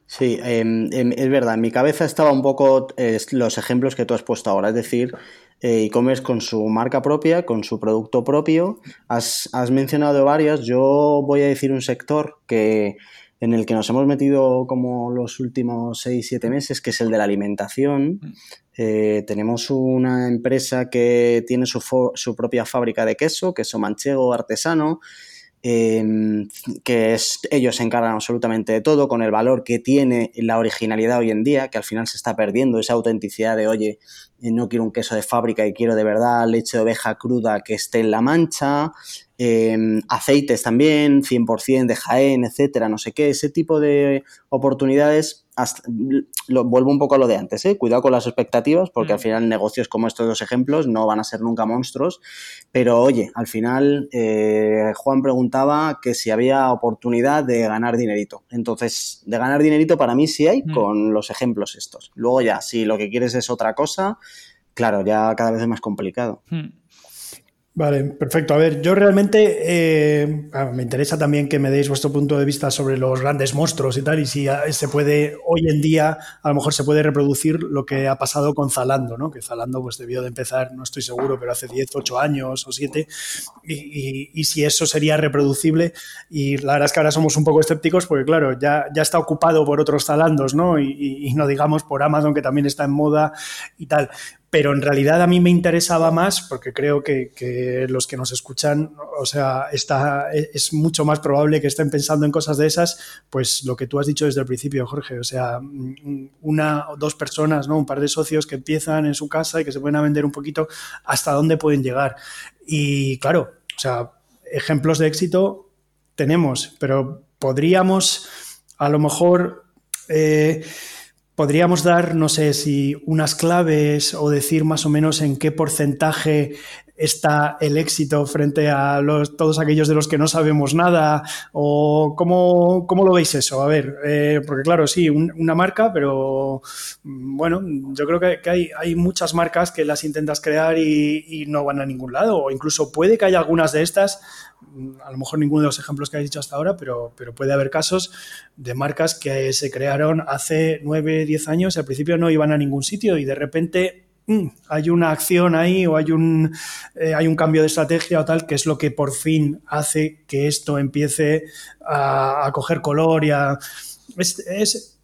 Speaker 4: Sí, em, em, es verdad, en mi cabeza estaba un poco los ejemplos que tú has puesto ahora, es decir, eh, e-commerce con su marca propia, con su producto propio. Has, has mencionado varias, yo voy a decir un sector que en el que nos hemos metido como los últimos 6-7 meses, que es el de la alimentación. Mm. Eh, tenemos una empresa que tiene su, su, propia fábrica de queso, queso manchego artesano, Que es, ellos se encargan absolutamente de todo, con el valor que tiene la originalidad hoy en día, que al final se está perdiendo esa autenticidad de, oye, eh, no quiero un queso de fábrica y quiero de verdad leche de oveja cruda que esté en la mancha, em, aceites también, 100% de Jaén, etcétera, no sé qué, ese tipo de oportunidades lo, vuelvo un poco a lo de antes, ¿eh? cuidado con las expectativas, porque al mm. final negocios como estos dos ejemplos no van a ser nunca monstruos, pero oye, al final eh, Juan preguntaba que si había oportunidad de ganar dinerito. Entonces, de ganar dinerito para mí sí hay mm. con los ejemplos estos. Luego ya, si lo que quieres es otra cosa, claro, ya cada vez es más complicado. Mm.
Speaker 2: Vale, perfecto. A ver, yo realmente eh, me interesa también que me deis vuestro punto de vista sobre los grandes monstruos y tal, y si se puede, hoy en día, a lo mejor se puede reproducir lo que ha pasado con Zalando, ¿no? Que Zalando pues debió de empezar, no estoy seguro, pero hace 10, 8 años o 7, y, si eso sería reproducible. Y la verdad es que ahora somos un poco escépticos porque, claro, ya, ya está ocupado por otros Zalandos, ¿no? y no digamos por Amazon, que también está en moda y tal pero en realidad a mí me interesaba más porque creo que, los que nos escuchan, o sea, está, es mucho más probable que estén pensando en cosas de esas, pues lo que tú has dicho desde el principio, Jorge, o sea, una o dos personas, ¿no? un par de socios que empiezan en su casa y que se pueden vender un poquito hasta dónde pueden llegar. Y claro, o sea, ejemplos de éxito tenemos, pero podríamos a lo mejor... Eh, podríamos dar, no sé si unas claves o decir más o menos en qué porcentaje está el éxito frente a todos aquellos de los que no sabemos nada? ¿O cómo, cómo lo veis eso? A ver, eh, porque claro, sí, una marca, pero mm, bueno, yo creo que, hay, hay, muchas marcas que las intentas crear y, no van a ningún lado, o incluso puede que haya algunas de estas Mm, a lo mejor ninguno de los ejemplos que has dicho hasta ahora, pero, pero puede haber casos de marcas que se crearon hace 9, 10 años al principio no iban a ningún sitio y de repente mm, hay una acción ahí o hay un, eh, hay un cambio de estrategia o tal, que es lo que por fin hace que esto empiece a, coger color y a... es,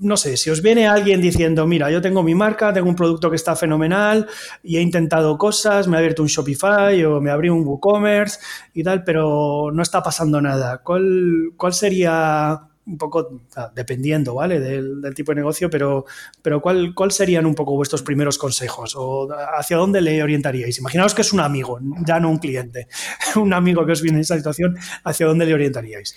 Speaker 2: no sé, si os viene alguien diciendo, mira, yo tengo mi marca, tengo un producto que está fenomenal y he intentado cosas, me he abierto un Shopify o me abrí un WooCommerce y tal, pero no está pasando nada. ¿Cuál, cuál sería un poco dependiendo, ¿vale? Del, tipo de negocio, pero, pero ¿cuál, ¿cuál serían un poco vuestros primeros consejos? ¿O hacia dónde le orientaríais? Imaginaos que es un amigo, ya no un cliente, (laughs) un amigo que os viene en esa situación, ¿hacia dónde le orientaríais?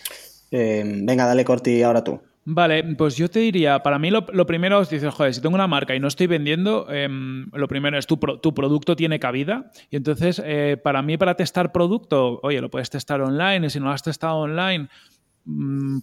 Speaker 4: Eh, venga, dale Corti ahora tú.
Speaker 3: Vale, pues yo te diría, para mí lo, primero es dices, joder, si tengo una marca y no estoy vendiendo, em, lo primero es tu, tu, producto tiene cabida. Y entonces, eh, para mí, para testar producto, oye, lo puedes testar online y si no lo has testado online,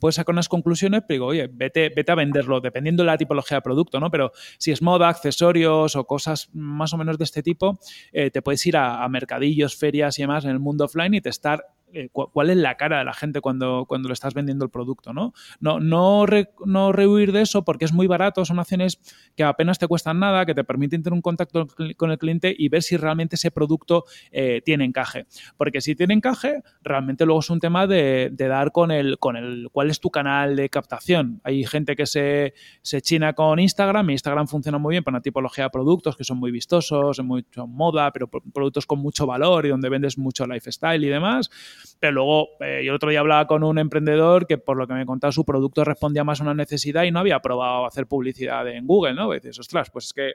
Speaker 3: puedes sacar unas conclusiones, pero digo, oye, vete, vete a venderlo, dependiendo de la tipología de producto, ¿no? Pero si es moda, accesorios o cosas más o menos de este tipo, eh, te puedes ir a, a mercadillos, ferias y demás en el mundo offline y testar eh, cuál es la cara de la gente cuando, cuando le estás vendiendo el producto, ¿no? No, no, rehuir de eso porque es muy barato, son acciones que apenas te cuestan nada, que te permiten tener un contacto con el cliente y ver si realmente ese producto eh, tiene encaje. Porque si tiene encaje, realmente luego es un tema de, dar con el, con el cuál es tu canal de captación. Hay gente que se, se china con Instagram y Instagram funciona muy bien para una tipología de productos que son muy vistosos, en mucha moda, pero productos con mucho valor y donde vendes mucho lifestyle y demás Pero luego, eh, yo el otro día hablaba con un emprendedor que por lo que me contaba su producto respondía más a una necesidad y no había probado hacer publicidad en Google, ¿no? Y dices, ostras, pues es que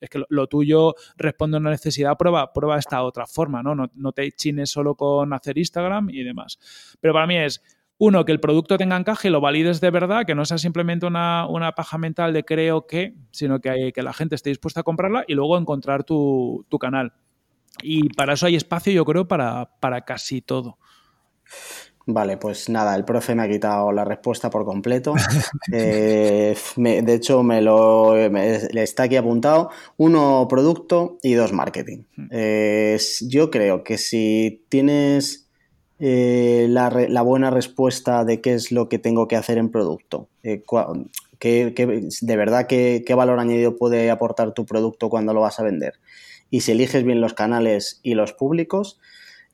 Speaker 3: es que lo, tuyo responde a una necesidad, prueba, prueba esta otra forma, ¿no? ¿no? Te chines solo con hacer Instagram y demás. Pero para mí es, uno, que el producto tenga encaje lo valides de verdad, que no sea simplemente una, paja mental de creo que, sino que, que la gente esté dispuesta a comprarla y luego encontrar tu, canal. Y para eso hay espacio, yo creo, para, para casi todo.
Speaker 4: Vale, pues nada, el profe me ha quitado la respuesta por completo. (laughs) Eh, de hecho, me lo le está aquí apuntado. Uno, producto y dos, marketing. Hmm. Eh, yo creo que si tienes eh, la, buena respuesta de qué es lo que tengo que hacer en producto. Eh, de verdad, qué, valor añadido puede aportar tu producto cuando lo vas a vender. Y si eliges bien los canales y los públicos,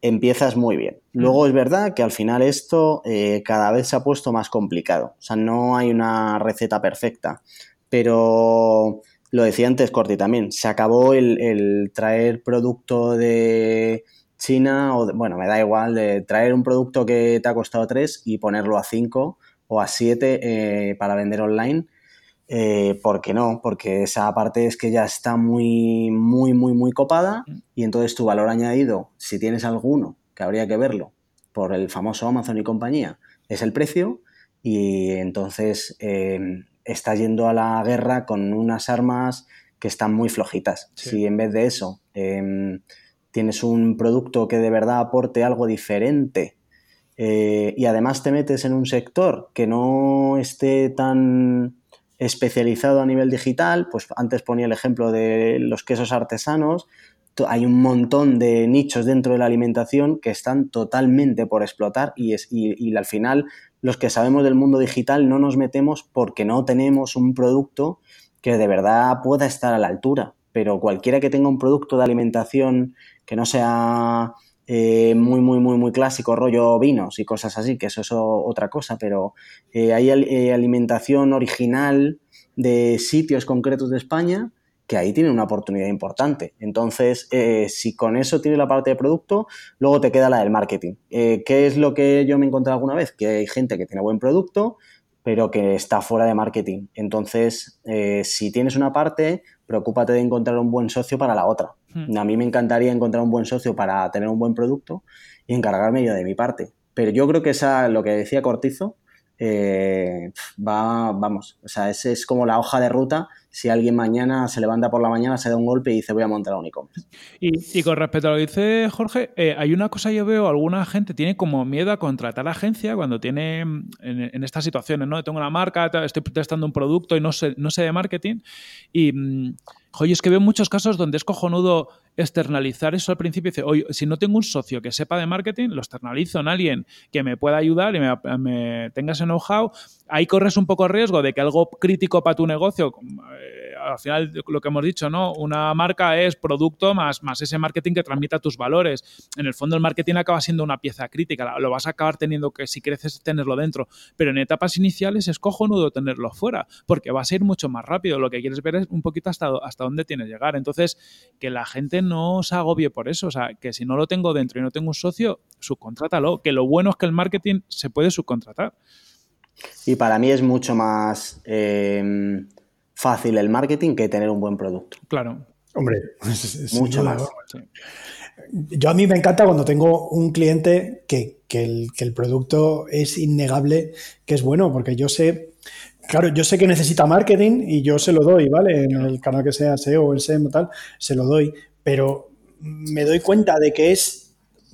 Speaker 4: empiezas muy bien. Mm. Luego es verdad que al final esto eh, cada vez se ha puesto más complicado. O sea, no hay una receta perfecta. Pero lo decía antes, Corti, también, se acabó el traer producto de China o, bueno, me da igual, de traer un producto que te ha costado 3 y ponerlo a 5 o a 7 eh, para vender online. Eh, ¿Por qué no? Porque esa parte es que ya está muy, muy, muy, muy copada y entonces tu valor añadido, si tienes alguno, que habría que verlo, por el famoso Amazon y compañía, es el precio y entonces eh, está yendo a la guerra con unas armas que están muy flojitas. Si en vez de eso em, tienes un producto que de verdad aporte algo diferente eh, y además te metes en un sector que no esté tan especializado a nivel digital, pues antes ponía el ejemplo de los quesos artesanos, hay un montón de nichos dentro de la alimentación que están totalmente por explotar y, es, y al final los que sabemos del mundo digital no nos metemos porque no tenemos un producto que de verdad pueda estar a la altura. Pero cualquiera que tenga un producto de alimentación que no sea eh, muy, muy, muy, muy clásico, rollo vinos y cosas así, que eso es otra cosa, pero eh, hay eh, alimentación original de sitios concretos de España que ahí tiene una oportunidad importante. Entonces, si con eso tienes la parte de producto, luego te queda la del marketing. ¿Qué es lo que yo me he encontrado alguna vez? Que hay gente que tiene buen producto, pero que está fuera de marketing. Entonces, si tienes una parte, preocúpate de encontrar un buen socio para la otra. Hmm. A mí me encantaría encontrar un buen socio para tener un buen producto y encargarme yo de mi parte. Pero yo creo que esa, lo que decía Cortizo, eh, va, vamos, o sea, ese es como la hoja de ruta si alguien mañana se levanta por la mañana, se da un golpe y dice voy a montar un e-commerce.
Speaker 3: Y, con respecto a lo que dice Jorge, eh, hay una cosa yo veo, alguna gente tiene como miedo a contratar agencia cuando tiene en, en, estas situaciones, ¿no? Tengo una marca, estoy testando un producto y no sé, no sé de marketing y... Mm, Oye, es que veo muchos casos donde es cojonudo externalizar eso al principio y dice, oye, si no tengo un socio que sepa de marketing, lo externalizo en alguien que me pueda ayudar y me, tenga ese know-how, ahí corres un poco riesgo de que algo crítico para tu negocio, eh, al final lo que hemos dicho, ¿no? Una marca es producto más, ese marketing que transmita tus valores. En el fondo el marketing acaba siendo una pieza crítica, lo vas a acabar teniendo que si creces tenerlo dentro, pero en etapas iniciales es cojonudo tenerlo fuera, porque va a ser mucho más rápido. Lo que quieres ver es un poquito hasta, hasta dónde tienes llegar. Entonces, que la gente no se agobie por eso. O sea, que si no lo tengo dentro y no tengo un socio, subcontrátalo. Que lo bueno es que el marketing se puede subcontratar.
Speaker 4: Y para mí es mucho más em, fácil el marketing que tener un buen producto.
Speaker 3: Claro.
Speaker 2: Hombre, (laughs) (laughs) mucho más. Yo a mí me encanta cuando tengo un cliente que, el, que el producto es innegable, que es bueno, porque yo sé Claro, yo sé que necesita marketing y yo se lo doy, ¿vale? En el canal que sea SEO o el SEM o tal, se lo doy, pero me doy cuenta de que es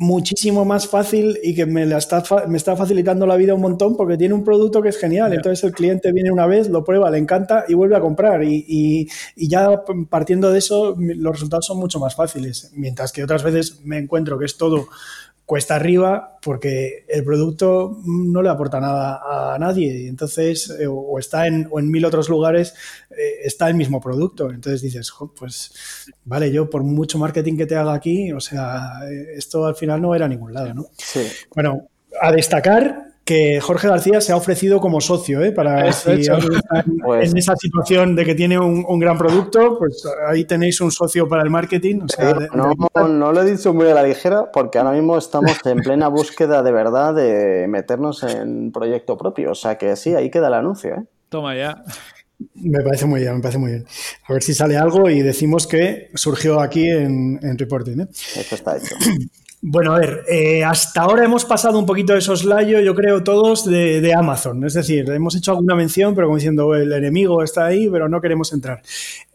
Speaker 2: muchísimo más fácil y que me, la está, me está facilitando la vida un montón porque tiene un producto que es genial. Entonces el cliente viene una vez, lo prueba, le encanta y vuelve a comprar. Y, y, ya partiendo de eso, los resultados son mucho más fáciles. Mientras que otras veces me encuentro que es todo cuesta arriba porque el producto no le aporta nada a nadie. Entonces, eh, o está en, o en mil otros lugares, eh, está el mismo producto. Entonces dices, pues vale, yo por mucho marketing que te haga aquí, o sea, eh, esto al final no era a ningún lado, ¿no? Bueno, a destacar que Jorge García se ha ofrecido como socio, ¿eh? Para si (laughs) pues en esa situación de que tiene un, gran producto, pues ahí tenéis un socio para el marketing.
Speaker 4: no, no, lo he dicho muy a la ligera porque ahora mismo estamos en plena búsqueda de verdad de meternos en proyecto propio. O sea que sí, ahí queda el anuncio, ¿eh?
Speaker 3: Toma ya.
Speaker 2: Me parece muy bien, me parece muy bien. A ver si sale algo y decimos que surgió aquí en, Reporting. ¿eh?
Speaker 4: Esto está hecho. (clears throat)
Speaker 2: Bueno, a ver, eh, hasta ahora hemos pasado un poquito de soslayo, yo creo, todos de, Amazon. Es decir, hemos hecho alguna mención, pero como diciendo, el enemigo está ahí, pero no queremos entrar.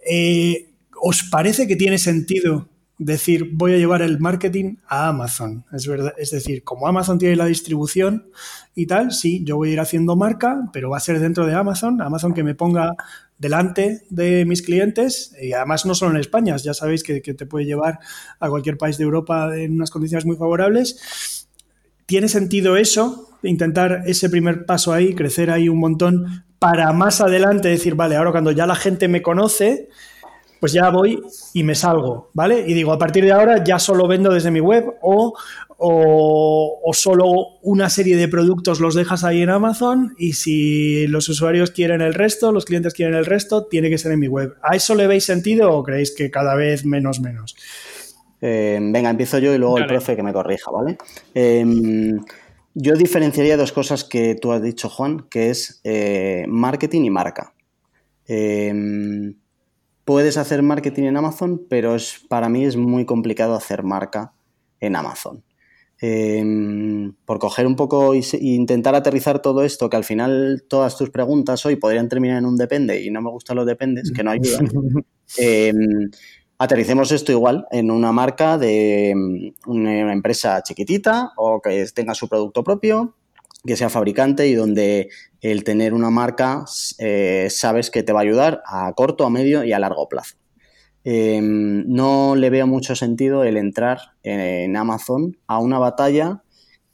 Speaker 2: Eh, ¿Os parece que tiene sentido decir voy a llevar el marketing a Amazon. Es verdad, es decir, como Amazon tiene la distribución y tal, sí, yo voy a ir haciendo marca, pero va a ser dentro de Amazon, Amazon que me ponga delante de mis clientes y además no solo en España, ya sabéis que, te puede llevar a cualquier país de Europa en unas condiciones muy favorables. ¿Tiene sentido eso? Intentar ese primer paso ahí, crecer ahí un montón para más adelante decir, vale, ahora cuando ya la gente me conoce, pues ya voy y me salgo, ¿vale? Y digo, a partir de ahora ya solo vendo desde mi web o, o, solo una serie de productos los dejas ahí en Amazon y si los usuarios quieren el resto, los clientes quieren el resto, tiene que ser en mi web. ¿A eso le veis sentido o creéis que cada vez menos menos?
Speaker 4: Eh, venga, empiezo yo y luego el profe que me corrija, ¿vale? Em, yo diferenciaría dos cosas que tú has dicho, Juan, que es eh, marketing y marca. Eh, puedes hacer marketing en Amazon, pero es, para mí es muy complicado hacer marca en Amazon. Em, por coger un poco e intentar aterrizar todo esto, que al final todas tus preguntas hoy podrían terminar en un depende y no me gustan los dependes, que no ayudan. (laughs) Em, aterricemos esto igual en una marca de em, una empresa chiquitita o que tenga su producto propio que sea fabricante y donde el tener una marca eh, sabes que te va a ayudar a corto, a medio y a largo plazo. Em, no le veo mucho sentido el entrar en, Amazon a una batalla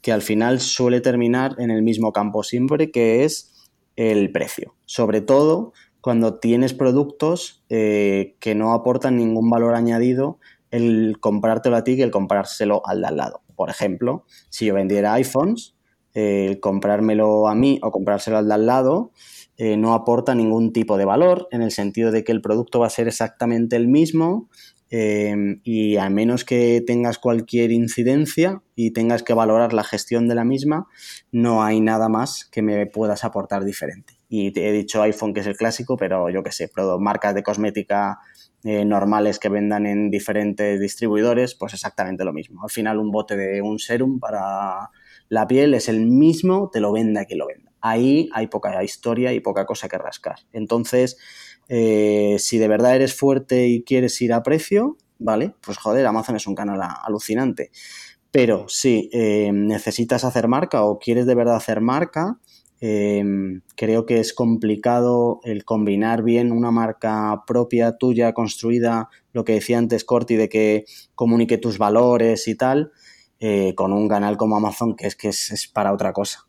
Speaker 4: que al final suele terminar en el mismo campo siempre, que es el precio. Sobre todo cuando tienes productos eh, que no aportan ningún valor añadido el comprártelo a ti que el comprárselo al de al lado. Por ejemplo, si yo vendiera iPhones, eh, comprármelo a mí o comprárselo al de al lado eh, no aporta ningún tipo de valor en el sentido de que el producto va a ser exactamente el mismo eh, y a menos que tengas cualquier incidencia y tengas que valorar la gestión de la misma, no hay nada más que me puedas aportar diferente. Y te he dicho iPhone que es el clásico, pero yo qué sé, marcas de cosmética normales que vendan en diferentes distribuidores, pues exactamente lo mismo. Al final un bote de un serum para la piel es el mismo, te lo venda que lo venda. Ahí hay poca historia y poca cosa que rascar. Entonces, eh, si de verdad eres fuerte y quieres ir a precio, ¿vale? Pues joder, Amazon es un canal alucinante. Pero si eh, necesitas hacer marca o quieres de verdad hacer marca, em, creo que es complicado el combinar bien una marca propia tuya, construida, lo que decía antes Corti, de que comunique tus valores y tal, eh, con un canal como Amazon que es que es, para otra cosa.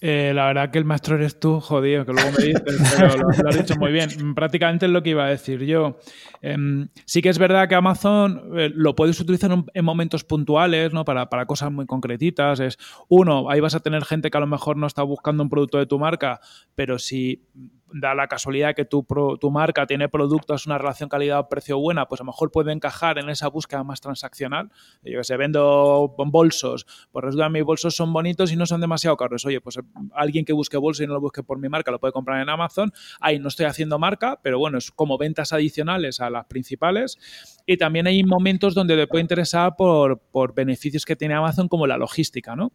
Speaker 3: Eh, la verdad que el maestro eres tú, jodido, que luego me dices, pero lo, has dicho muy bien. Prácticamente es lo que iba a decir yo. Em, sí que es verdad que Amazon eh, lo puedes utilizar en, momentos puntuales, ¿no? Para, para, cosas muy concretitas. Es, uno, ahí vas a tener gente que a lo mejor no está buscando un producto de tu marca, pero si da la casualidad que tu, tu marca tiene productos, una relación calidad-precio buena, pues a lo mejor puede encajar en esa búsqueda más transaccional. Yo que sé, vendo bolsos, pues resulta mis bolsos son bonitos y no son demasiado caros. Oye, pues alguien que busque bolsos y no lo busque por mi marca lo puede comprar en Amazon. Ahí no estoy haciendo marca, pero bueno, es como ventas adicionales a las principales. Y también hay momentos donde te puede interesar por, por beneficios que tiene Amazon como la logística, ¿no?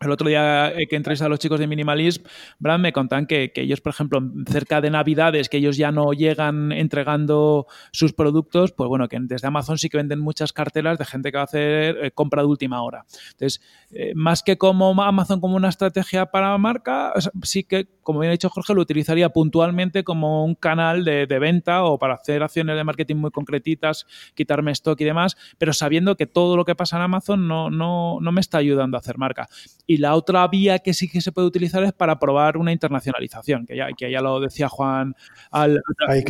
Speaker 3: El otro día eh, que entréis a los chicos de Minimalism, Brad, me contan que, ellos, por ejemplo, cerca de Navidades, que ellos ya no llegan entregando sus productos, pues bueno, que desde Amazon sí que venden muchas cartelas de gente que va a hacer eh, compra de última hora. Entonces, eh, más que como Amazon como una estrategia para marca, sí que, como bien ha dicho Jorge, lo utilizaría puntualmente como un canal de, de venta o para hacer acciones de marketing muy concretitas, quitarme stock y demás, pero sabiendo que todo lo que pasa en Amazon no, no, no me está ayudando a hacer marca. Y la otra vía que sí que se puede utilizar es para probar una internacionalización, que ya, que ya lo decía Juan al,
Speaker 2: ahí,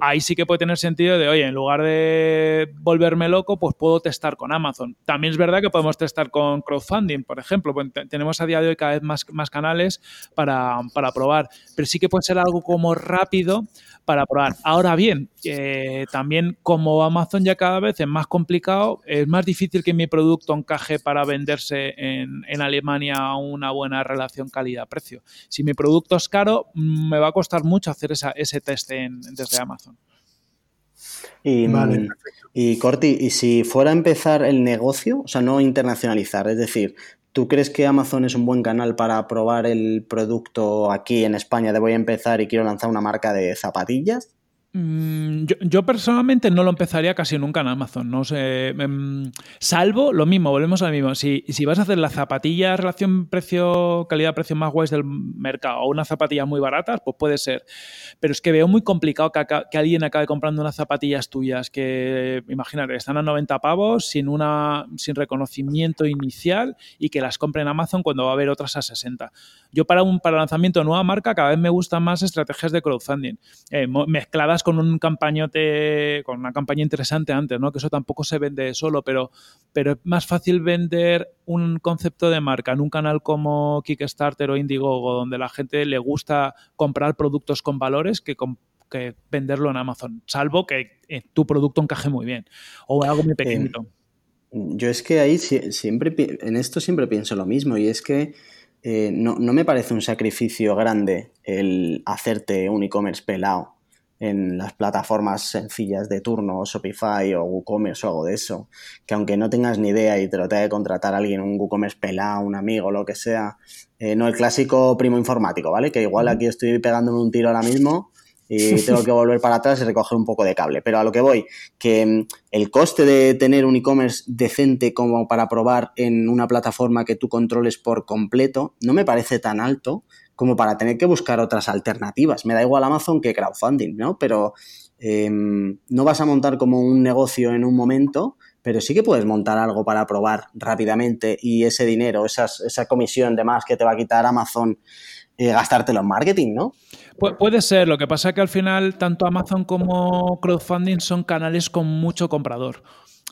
Speaker 3: ahí sí que puede tener sentido de, oye, en lugar de volverme loco, pues puedo testar con Amazon. También es verdad que podemos testar con crowdfunding, por ejemplo. Pues tenemos a día de hoy cada vez más, más canales para, para probar, pero sí que puede ser algo como rápido para probar. Ahora bien, eh, también como Amazon ya cada vez es más complicado, es más difícil que mi producto encaje para venderse en, Alemania a una buena relación calidad-precio. Si mi producto es caro, mm, me va a costar mucho hacer ese test desde Amazon.
Speaker 4: Y, vale, y Corti, y si fuera a empezar el negocio, o sea, no internacionalizar, es decir, ¿Tú crees que Amazon es un buen canal para probar el producto aquí en España de voy a empezar y quiero lanzar una marca de zapatillas?
Speaker 3: Mm, yo, personalmente no lo empezaría casi nunca en Amazon, no sé, em, salvo lo mismo, volvemos al mismo. Si, si vas a hacer la zapatilla relación precio calidad-precio más guays del mercado o unas zapatillas muy baratas, pues puede ser. Pero es que veo muy complicado que, que alguien acabe comprando unas zapatillas tuyas que, imagínate, están a 90 pavos sin, una, sin reconocimiento inicial y que las compre en Amazon cuando va a haber otras a 60. Yo para un para lanzamiento de nueva marca cada vez me gustan más estrategias de crowdfunding, eh, mezcladas con un campañote, con una campaña interesante antes, ¿no? Que eso tampoco se vende solo, pero, pero es más fácil vender un concepto de marca en un canal como Kickstarter o Indiegogo, donde la gente le gusta comprar productos con valores que, que venderlo en Amazon, salvo que eh, tu producto encaje muy bien o algo muy pequeñito.
Speaker 4: yo es que ahí siempre, en esto siempre pienso lo mismo y es que eh, no, no, me parece un sacrificio grande el hacerte un e-commerce pelado en las plataformas sencillas de turno, Shopify o WooCommerce o algo de eso, que aunque no tengas ni idea y te lo tenga que contratar alguien, un WooCommerce pelado, un amigo, lo que sea, eh, no el clásico primo informático, ¿vale? Que igual aquí estoy pegándome un tiro ahora mismo y (laughs) tengo que volver para atrás y recoger un poco de cable. Pero a lo que voy, que mm, el coste de tener un e-commerce decente como para probar en una plataforma que tú controles por completo no me parece tan alto como para tener que buscar otras alternativas. Me da igual Amazon que crowdfunding, ¿no? Pero em, no vas a montar como un negocio en un momento, pero sí que puedes montar algo para probar rápidamente y ese dinero, esa comisión de más que te va a quitar Amazon, eh, gastártelo en marketing, ¿no?
Speaker 3: puede ser, lo que pasa es que al final tanto Amazon como crowdfunding son canales con mucho comprador.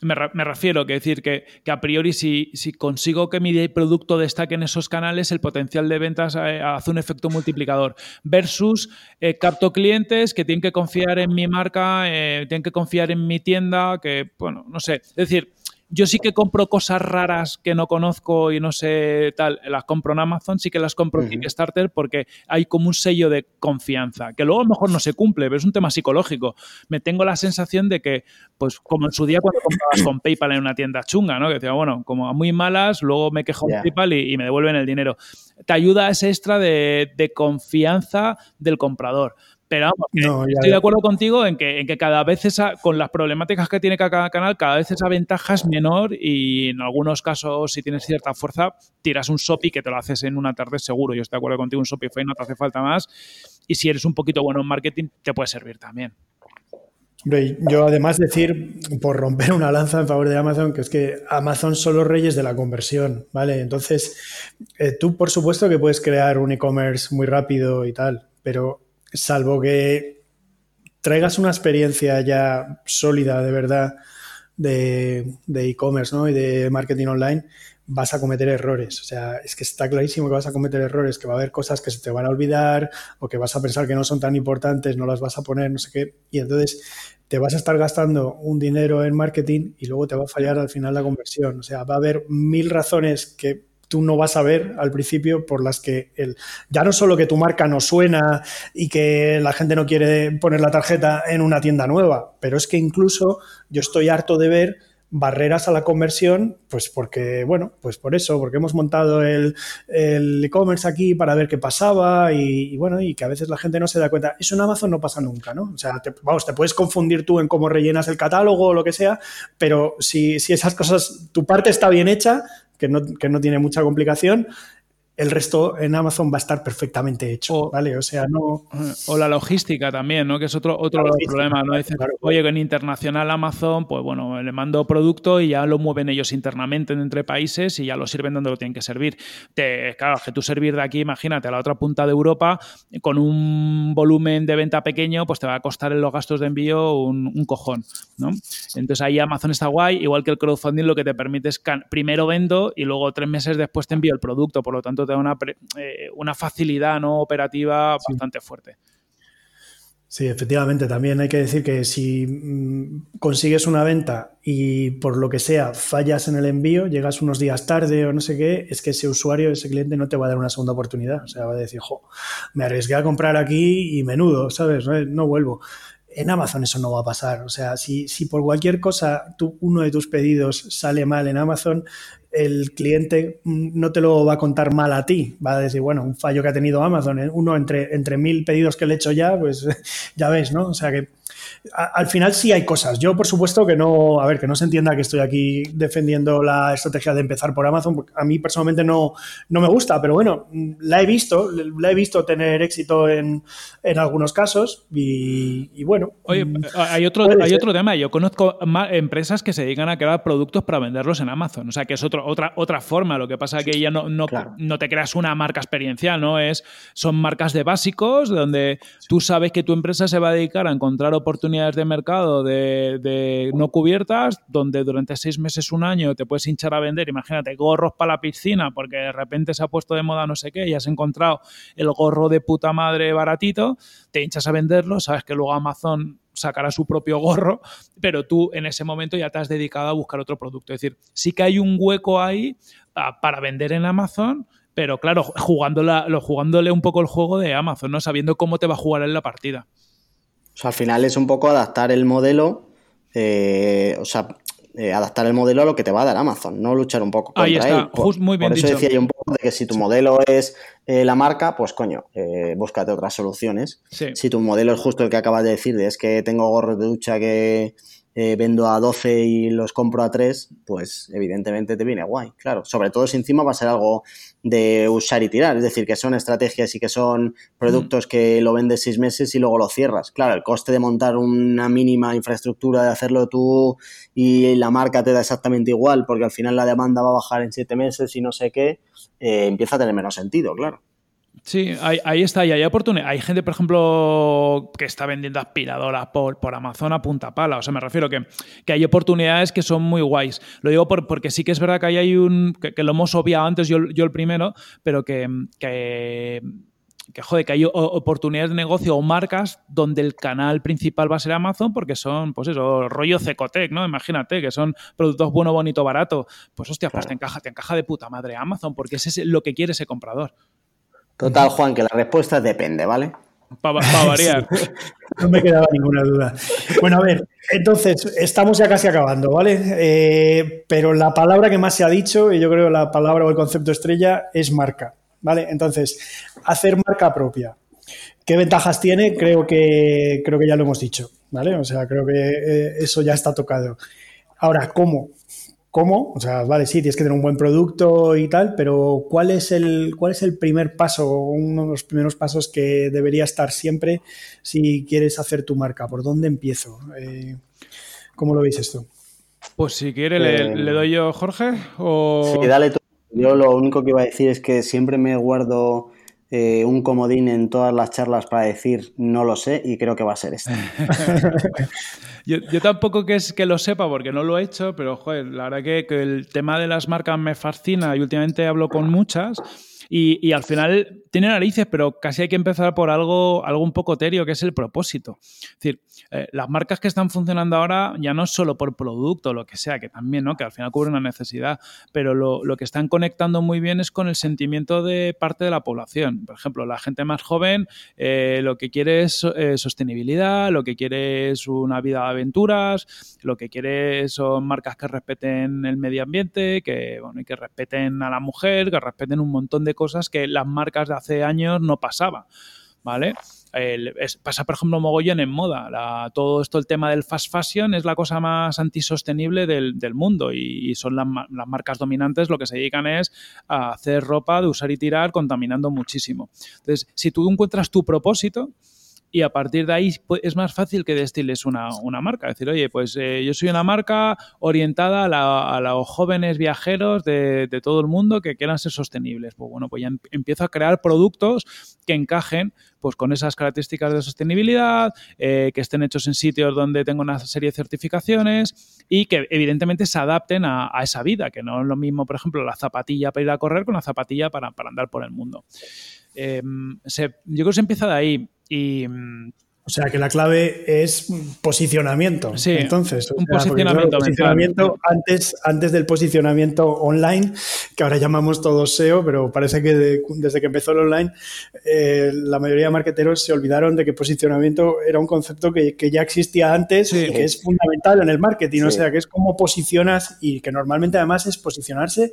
Speaker 3: Me, refiero, que decir que, a priori si, si, consigo que mi producto destaque en esos canales, el potencial de ventas eh, hace un efecto multiplicador. Versus eh, capto clientes que tienen que confiar en mi marca, eh, tienen que confiar en mi tienda, que, bueno, no sé. Es decir, yo sí que compro cosas raras que no conozco y no sé tal, las compro en Amazon, sí que las compro en Kickstarter porque hay como un sello de confianza, que luego a lo mejor no se cumple, pero es un tema psicológico. Me tengo la sensación de que, pues como en su día cuando comprabas con PayPal en una tienda chunga, ¿no? Que decía, bueno, como a muy malas, luego me quejo en PayPal y, me devuelven el dinero. Te ayuda ese extra de, de confianza del comprador. Pero vamos, estoy de acuerdo contigo en que, en que cada vez esa, con las problemáticas que tiene cada canal, cada vez esa ventaja es menor y en algunos casos, si tienes cierta fuerza, tiras un SOPI que te lo haces en una tarde seguro. Yo estoy de acuerdo contigo, un Shopify no te hace falta más. Y si eres un poquito bueno en marketing, te puede servir también.
Speaker 2: Yo además decir, por romper una lanza en favor de Amazon, que es que Amazon son los reyes de la conversión, ¿vale? Entonces, eh, tú por supuesto que puedes crear un e-commerce muy rápido y tal, pero salvo que traigas una experiencia ya sólida de verdad de e-commerce ¿no? y de marketing online, vas a cometer errores. O sea, es que está clarísimo que vas a cometer errores, que va a haber cosas que se te van a olvidar o que vas a pensar que no son tan importantes, no las vas a poner, no sé qué. Y entonces te vas a estar gastando un dinero en marketing y luego te va a fallar al final la conversión. O sea, va a haber mil razones que tú no vas a ver al principio por las que el, ya no solo que tu marca no suena y que la gente no quiere poner la tarjeta en una tienda nueva, pero es que incluso yo estoy harto de ver barreras a la conversión, pues porque, bueno, pues por eso, porque hemos montado el e-commerce aquí para ver qué pasaba y, bueno, y que a veces la gente no se da cuenta. Eso en Amazon no pasa nunca, ¿no? O sea, vamos, te puedes confundir tú en cómo rellenas el catálogo o lo que sea, pero si, si esas cosas, tu parte está bien hecha, que no, tiene mucha complicación, el resto en Amazon va a estar perfectamente hecho, ¿vale? O sea, no...
Speaker 3: O la logística también, ¿no? Que es otro, otro problema, ¿no? Dicen, oye, que en internacional Amazon, pues bueno, le mando producto y ya lo mueven ellos internamente entre países y ya lo sirven donde lo tienen que servir. Te, claro, que tú servir de aquí, imagínate, a la otra punta de Europa, con un volumen de venta pequeño, pues te va a costar en los gastos de envío un, un cojón, ¿no? Entonces ahí Amazon está guay, igual que el crowdfunding lo que te permite es primero vendo y luego tres meses después te envío el producto, por lo tanto te da una, eh, una facilidad no operativa bastante fuerte.
Speaker 2: Sí, efectivamente. También hay que decir que si mm, consigues una venta y por lo que sea fallas en el envío, llegas unos días tarde o no sé qué, es que ese usuario, ese cliente no te va a dar una segunda oportunidad. O sea, va a decir, jo, me arriesgué a comprar aquí y menudo, ¿sabes? No, vuelvo. En Amazon eso no va a pasar. O sea, si, si por cualquier cosa uno de tus pedidos sale mal en Amazon, el cliente no te lo va a contar mal a ti, va a decir, bueno, un fallo que ha tenido Amazon, ¿eh? uno entre, entre mil pedidos que le he hecho ya, pues (laughs) ya ves, ¿no? O sea que al final sí hay cosas. Yo, por supuesto, que no, a ver, que no se entienda que estoy aquí defendiendo la estrategia de empezar por Amazon, porque a mí personalmente no, no me gusta, pero bueno, la he visto, la he visto tener éxito en, en algunos casos y, bueno.
Speaker 3: Oye, mm, hay otro, hay otro tema. Yo conozco empresas que se dedican a crear productos para venderlos en Amazon, o sea, que es otro, otra, otra forma. Lo que pasa es que ya no, no, no te creas una marca experiencial, ¿no? Es, son marcas de básicos donde tú sabes que tu empresa se va a dedicar a encontrar oportunidades de mercado de, no cubiertas, donde durante seis meses, un año, te puedes hinchar a vender, imagínate, gorros para la piscina, porque de repente se ha puesto de moda no sé qué y has encontrado el gorro de puta madre baratito, te hinchas a venderlo, sabes que luego Amazon sacará su propio gorro, pero tú en ese momento ya te has dedicado a buscar otro producto. Es decir, sí que hay un hueco ahí ah, para vender en Amazon, pero claro, jugándole un poco el juego de Amazon, ¿no? Sabiendo cómo te va a jugar en la partida.
Speaker 4: O sea, al final es un poco adaptar el modelo, eh, o sea, eh, adaptar el modelo a lo que te va a dar Amazon, no luchar un poco contra
Speaker 3: Ahí está,
Speaker 4: Por,
Speaker 3: muy bien
Speaker 4: por eso decía yo un poco de que si tu modelo es eh, la marca, pues coño, búscate otras soluciones. Si tu modelo es justo el que acabas de decir, de es que tengo gorros de ducha que eh, vendo a 12 y los compro a 3, pues evidentemente te viene guay, claro. Sobre todo si encima va a ser algo de usar y tirar, es decir, que son estrategias y que son productos que lo vendes seis meses y luego lo cierras. Claro, el coste de montar una mínima infraestructura, de hacerlo tú y la marca te da exactamente igual, porque al final la demanda va a bajar en siete meses y no sé qué, eh, empieza a tener menos sentido, claro.
Speaker 3: Sí, ahí, está, y hay oportunidad. Hay gente, por ejemplo, que está vendiendo aspiradoras por, por Amazon a punta pala. O sea, me refiero que, que hay oportunidades que son muy guays. Lo digo porque sí que es verdad que ahí hay un. que, lo hemos obviado antes, yo, yo el primero, pero que, que que joder, que hay oportunidades de negocio o marcas donde el canal principal va a ser Amazon porque son, pues eso, rollo Cecotec, ¿no? Imagínate, que son productos bueno, bonito, barato. Pues hostia, pues te encaja, te encaja de puta madre Amazon porque ese es lo que quiere ese comprador.
Speaker 4: Total, Juan, que la respuesta depende, ¿vale?
Speaker 3: Para variar. (laughs)
Speaker 2: no me quedaba ninguna duda. Bueno, a ver, entonces, estamos ya casi acabando, ¿vale? Eh, pero la palabra que más se ha dicho, y yo creo la palabra o el concepto estrella, es marca, ¿vale? Entonces, hacer marca propia. ¿Qué ventajas tiene? Creo que, creo que ya lo hemos dicho, ¿vale? O sea, creo que eh, eso ya está tocado. Ahora, ¿cómo? ¿Cómo? O sea, vale, sí, tienes que tener un buen producto y tal, pero ¿cuál es el, cuál es el primer paso, uno de los primeros pasos que debería estar siempre si quieres hacer tu marca? ¿Por dónde empiezo? Eh, ¿Cómo lo veis esto?
Speaker 3: Pues si quiere, le, eh, doy yo, Jorge. O...
Speaker 4: Sí, dale tú. Yo lo único que iba a decir es que siempre me guardo eh, un comodín en todas las charlas para decir no lo sé y creo que va a ser este. (laughs)
Speaker 3: Yo, tampoco que es que lo sepa porque no lo he hecho, pero joder, la verdad que, que el tema de las marcas me fascina y últimamente hablo con muchas. Y, al final tiene narices, pero casi hay que empezar por algo, algo un poco terio, que es el propósito. Es decir, eh, las marcas que están funcionando ahora ya no solo por producto, lo que sea, que también, ¿no? Que al final cubre una necesidad, pero lo, que están conectando muy bien es con el sentimiento de parte de la población. Por ejemplo, la gente más joven eh, lo que quiere es eh, sostenibilidad, lo que quiere es una vida de aventuras, lo que quiere son marcas que respeten el medio ambiente, que, bueno, y que respeten a la mujer, que respeten un montón de cosas que las marcas de hace años no pasaban. ¿vale? pasa, por ejemplo, mogollón en moda. todo esto, el tema del fast fashion, es la cosa más antisostenible del, mundo y, son las, marcas dominantes lo que se dedican es a hacer ropa de usar y tirar contaminando muchísimo. Entonces, si tú encuentras tu propósito, y a partir de ahí pues, es más fácil que destiles una, una marca. Decir, oye, pues eh, yo soy una marca orientada a, los jóvenes viajeros de, todo el mundo que quieran ser sostenibles. Pues bueno, pues ya em, empiezo a crear productos que encajen pues con esas características de sostenibilidad, eh, que estén hechos en sitios donde tengo una serie de certificaciones y que evidentemente se adapten a, esa vida, que no es lo mismo, por ejemplo, la zapatilla para ir a correr con la zapatilla para, para andar por el mundo. Em, yo creo que se empieza de ahí. Y,
Speaker 2: o sea, que la clave es posicionamiento.
Speaker 3: Sí,
Speaker 2: entonces.
Speaker 3: un posicionamiento.
Speaker 2: posicionamiento antes, antes del posicionamiento online, que ahora llamamos todo SEO, pero parece que desde que empezó el online, eh, la mayoría de marketeros se olvidaron de que posicionamiento era un concepto que, ya existía antes y que es fundamental en el marketing. O sea, que es cómo posicionas y que normalmente además es posicionarse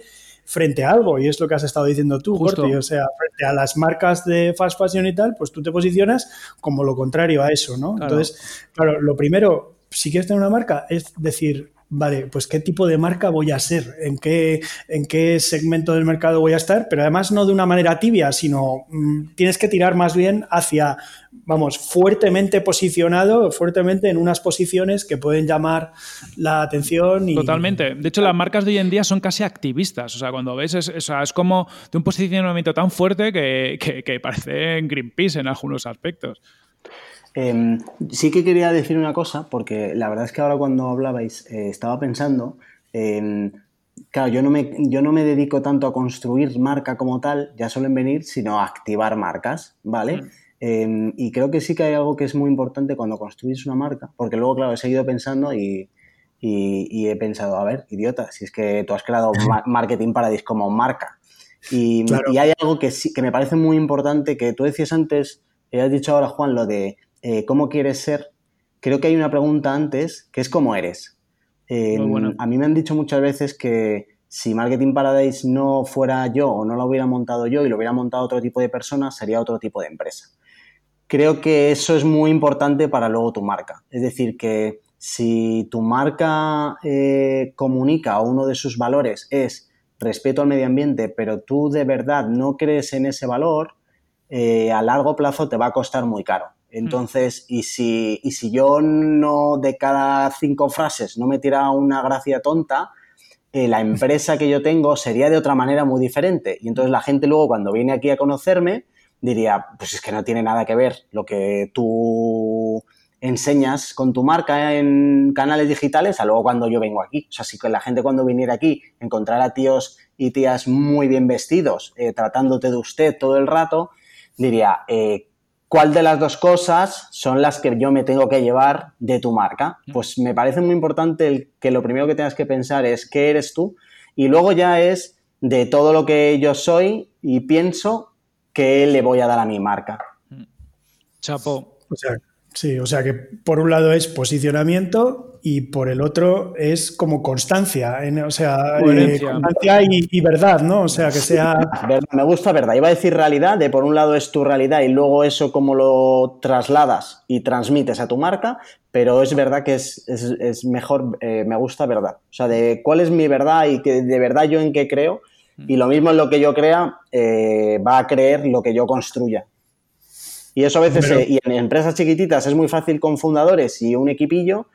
Speaker 2: frente a algo, y es lo que has estado diciendo tú, Corti, o sea, frente a las marcas de fast fashion y tal, pues tú te posicionas como lo contrario a eso, ¿no? Entonces, claro, lo primero, si quieres tener una marca, es decir, vale, pues qué tipo de marca voy a ser, en qué, en qué segmento del mercado voy a estar, pero además no de una manera tibia, sino mm, tienes que tirar más bien hacia, vamos, fuertemente posicionado, fuertemente en unas posiciones que pueden llamar la atención. Y...
Speaker 3: Totalmente. De hecho, las marcas de hoy en día son casi activistas. O sea, cuando ves, es, es como de un posicionamiento tan fuerte que, que, que parece Greenpeace en algunos aspectos.
Speaker 4: Em, sí que quería decir una cosa, porque la verdad es que ahora cuando hablabais eh, estaba pensando, claro, yo no, me, yo no me dedico tanto a construir marca como tal, ya suelen venir, sino a activar marcas, ¿vale? Mm. Em, y creo que sí que hay algo que es muy importante cuando construís una marca, porque luego, claro, he seguido pensando y, he pensado, a ver, idiota, si es que tú has creado (laughs) Marketing Paradise como marca. Y, y hay algo que sí, que me parece muy importante, que tú decías antes, has dicho ahora, Juan, lo de eh, cómo quieres ser, creo que hay una pregunta antes que es cómo eres. A mí me han dicho muchas veces que si Marketing Paradise no fuera yo o no lo hubiera montado yo y lo hubiera montado otro tipo de persona, sería otro tipo de empresa. Creo que eso es muy importante para luego tu marca. Es decir, que si tu marca eh, comunica o uno de sus valores es respeto al medio ambiente, pero tú de verdad no crees en ese valor, eh, a largo plazo te va a costar muy caro. Entonces, y, si, y si yo no de cada cinco frases no me tira una gracia tonta, eh, la empresa que yo tengo sería de otra manera muy diferente. Y entonces la gente luego cuando viene aquí a conocerme diría, pues es que no tiene nada que ver lo que tú enseñas con tu marca en canales digitales a luego cuando yo vengo aquí. O sea, si la gente cuando viniera aquí encontrara tíos y tías muy bien vestidos, eh, tratándote de usted todo el rato, diría, eh, cuál de las dos cosas son las que yo me tengo que llevar de tu marca. Pues me parece muy importante el, que lo primero que tengas que pensar es qué eres tú y luego ya es de todo lo que yo soy y pienso qué le voy a dar a mi marca.
Speaker 3: Chapo.
Speaker 2: O sea, sí, o sea que por un lado es posicionamiento y por el otro es como constancia, en, o sea, eh, constancia y, verdad, ¿no? O sea, que sea...
Speaker 4: Me gusta verdad. Iba a decir realidad, de por un lado es tu realidad y luego eso como lo trasladas y transmites a tu marca, pero es verdad que es, es, mejor, eh, me gusta verdad. O sea, de cuál es mi verdad y que de verdad yo en qué creo. Y lo mismo en lo que yo crea, eh, va a creer lo que yo construya. Y eso a veces, y en empresas chiquititas es muy fácil con fundadores y un equipillo,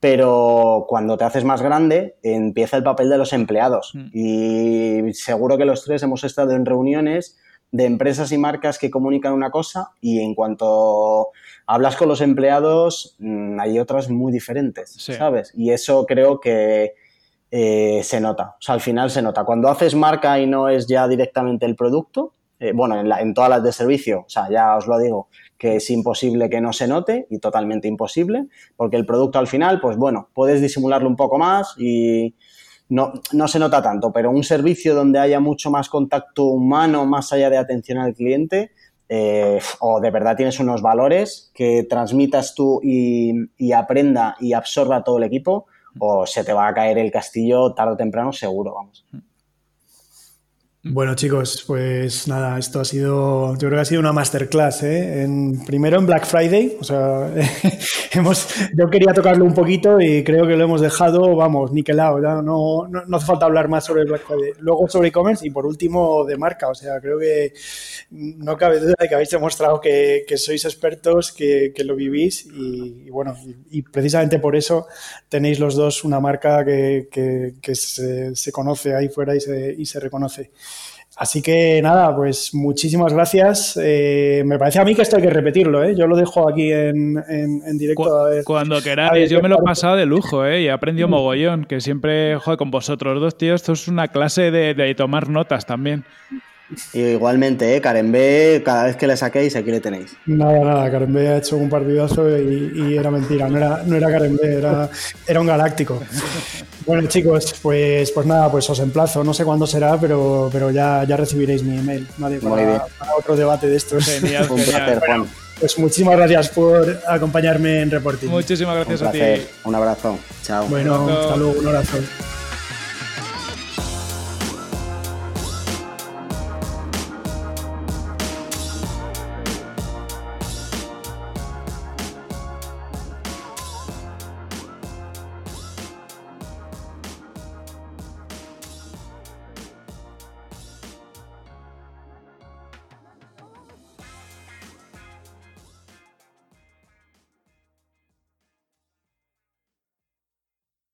Speaker 4: pero cuando te haces más grande empieza el papel de los empleados. Mm. Y seguro que los tres hemos estado en reuniones de empresas y marcas que comunican una cosa y en cuanto hablas con los empleados mm, hay otras muy diferentes, ¿sabes? Y eso creo que eh, se nota, o sea, al final se nota. Cuando haces marca y no es ya directamente el producto, eh, bueno, en, todas las de servicio, o sea, ya os lo digo, que es imposible que no se note y totalmente imposible, porque el producto al final, pues bueno, puedes disimularlo un poco más y no, no se nota tanto, pero un servicio donde haya mucho más contacto humano más allá de atención al cliente, eh, o de verdad tienes unos valores que transmitas tú y, aprenda y absorba todo el equipo, o se te va a caer el castillo tarde o temprano seguro, vamos.
Speaker 2: Bueno, chicos, pues nada, esto ha sido, yo creo que ha sido una masterclass, ¿eh? En, primero en Black Friday, o sea, (laughs) hemos, yo quería tocarlo un poquito y creo que lo hemos dejado, vamos, niquelado, ya no, no, hace falta hablar más sobre Black Friday. Luego sobre e-commerce y por último de marca, o sea, creo que no cabe duda de que habéis demostrado que, sois expertos, que, lo vivís y, bueno, y, precisamente por eso tenéis los dos una marca que, se, se, conoce ahí fuera y se, y se reconoce. Así que nada, pues muchísimas gracias. Eh, me parece a mí que esto hay que repetirlo, ¿eh? Yo lo dejo aquí en, directo.
Speaker 3: Cuando queráis, yo me lo he pasado de lujo, ¿eh? Y he aprendido mogollón, que siempre, joder, con vosotros dos, tíos, esto es una clase de tomar notas también.
Speaker 4: igualmente, ¿eh? Karen B, cada vez que le saquéis, aquí le tenéis.
Speaker 2: Nada, nada, Karen B ha hecho un partidazo y, era mentira, no era, no era Karen B, era, era un galáctico. Bueno, chicos, pues, pues nada, pues os emplazo. No sé cuándo será, pero, pero ya, ya recibiréis mi email. Para, otro debate de estos.
Speaker 3: Genial, (laughs) Juan.
Speaker 2: Pues muchísimas gracias por acompañarme en Reporting.
Speaker 3: Muchísimas gracias
Speaker 4: a
Speaker 3: ti.
Speaker 4: Un abrazo. Chao.
Speaker 2: Bueno, hasta luego. Un abrazo.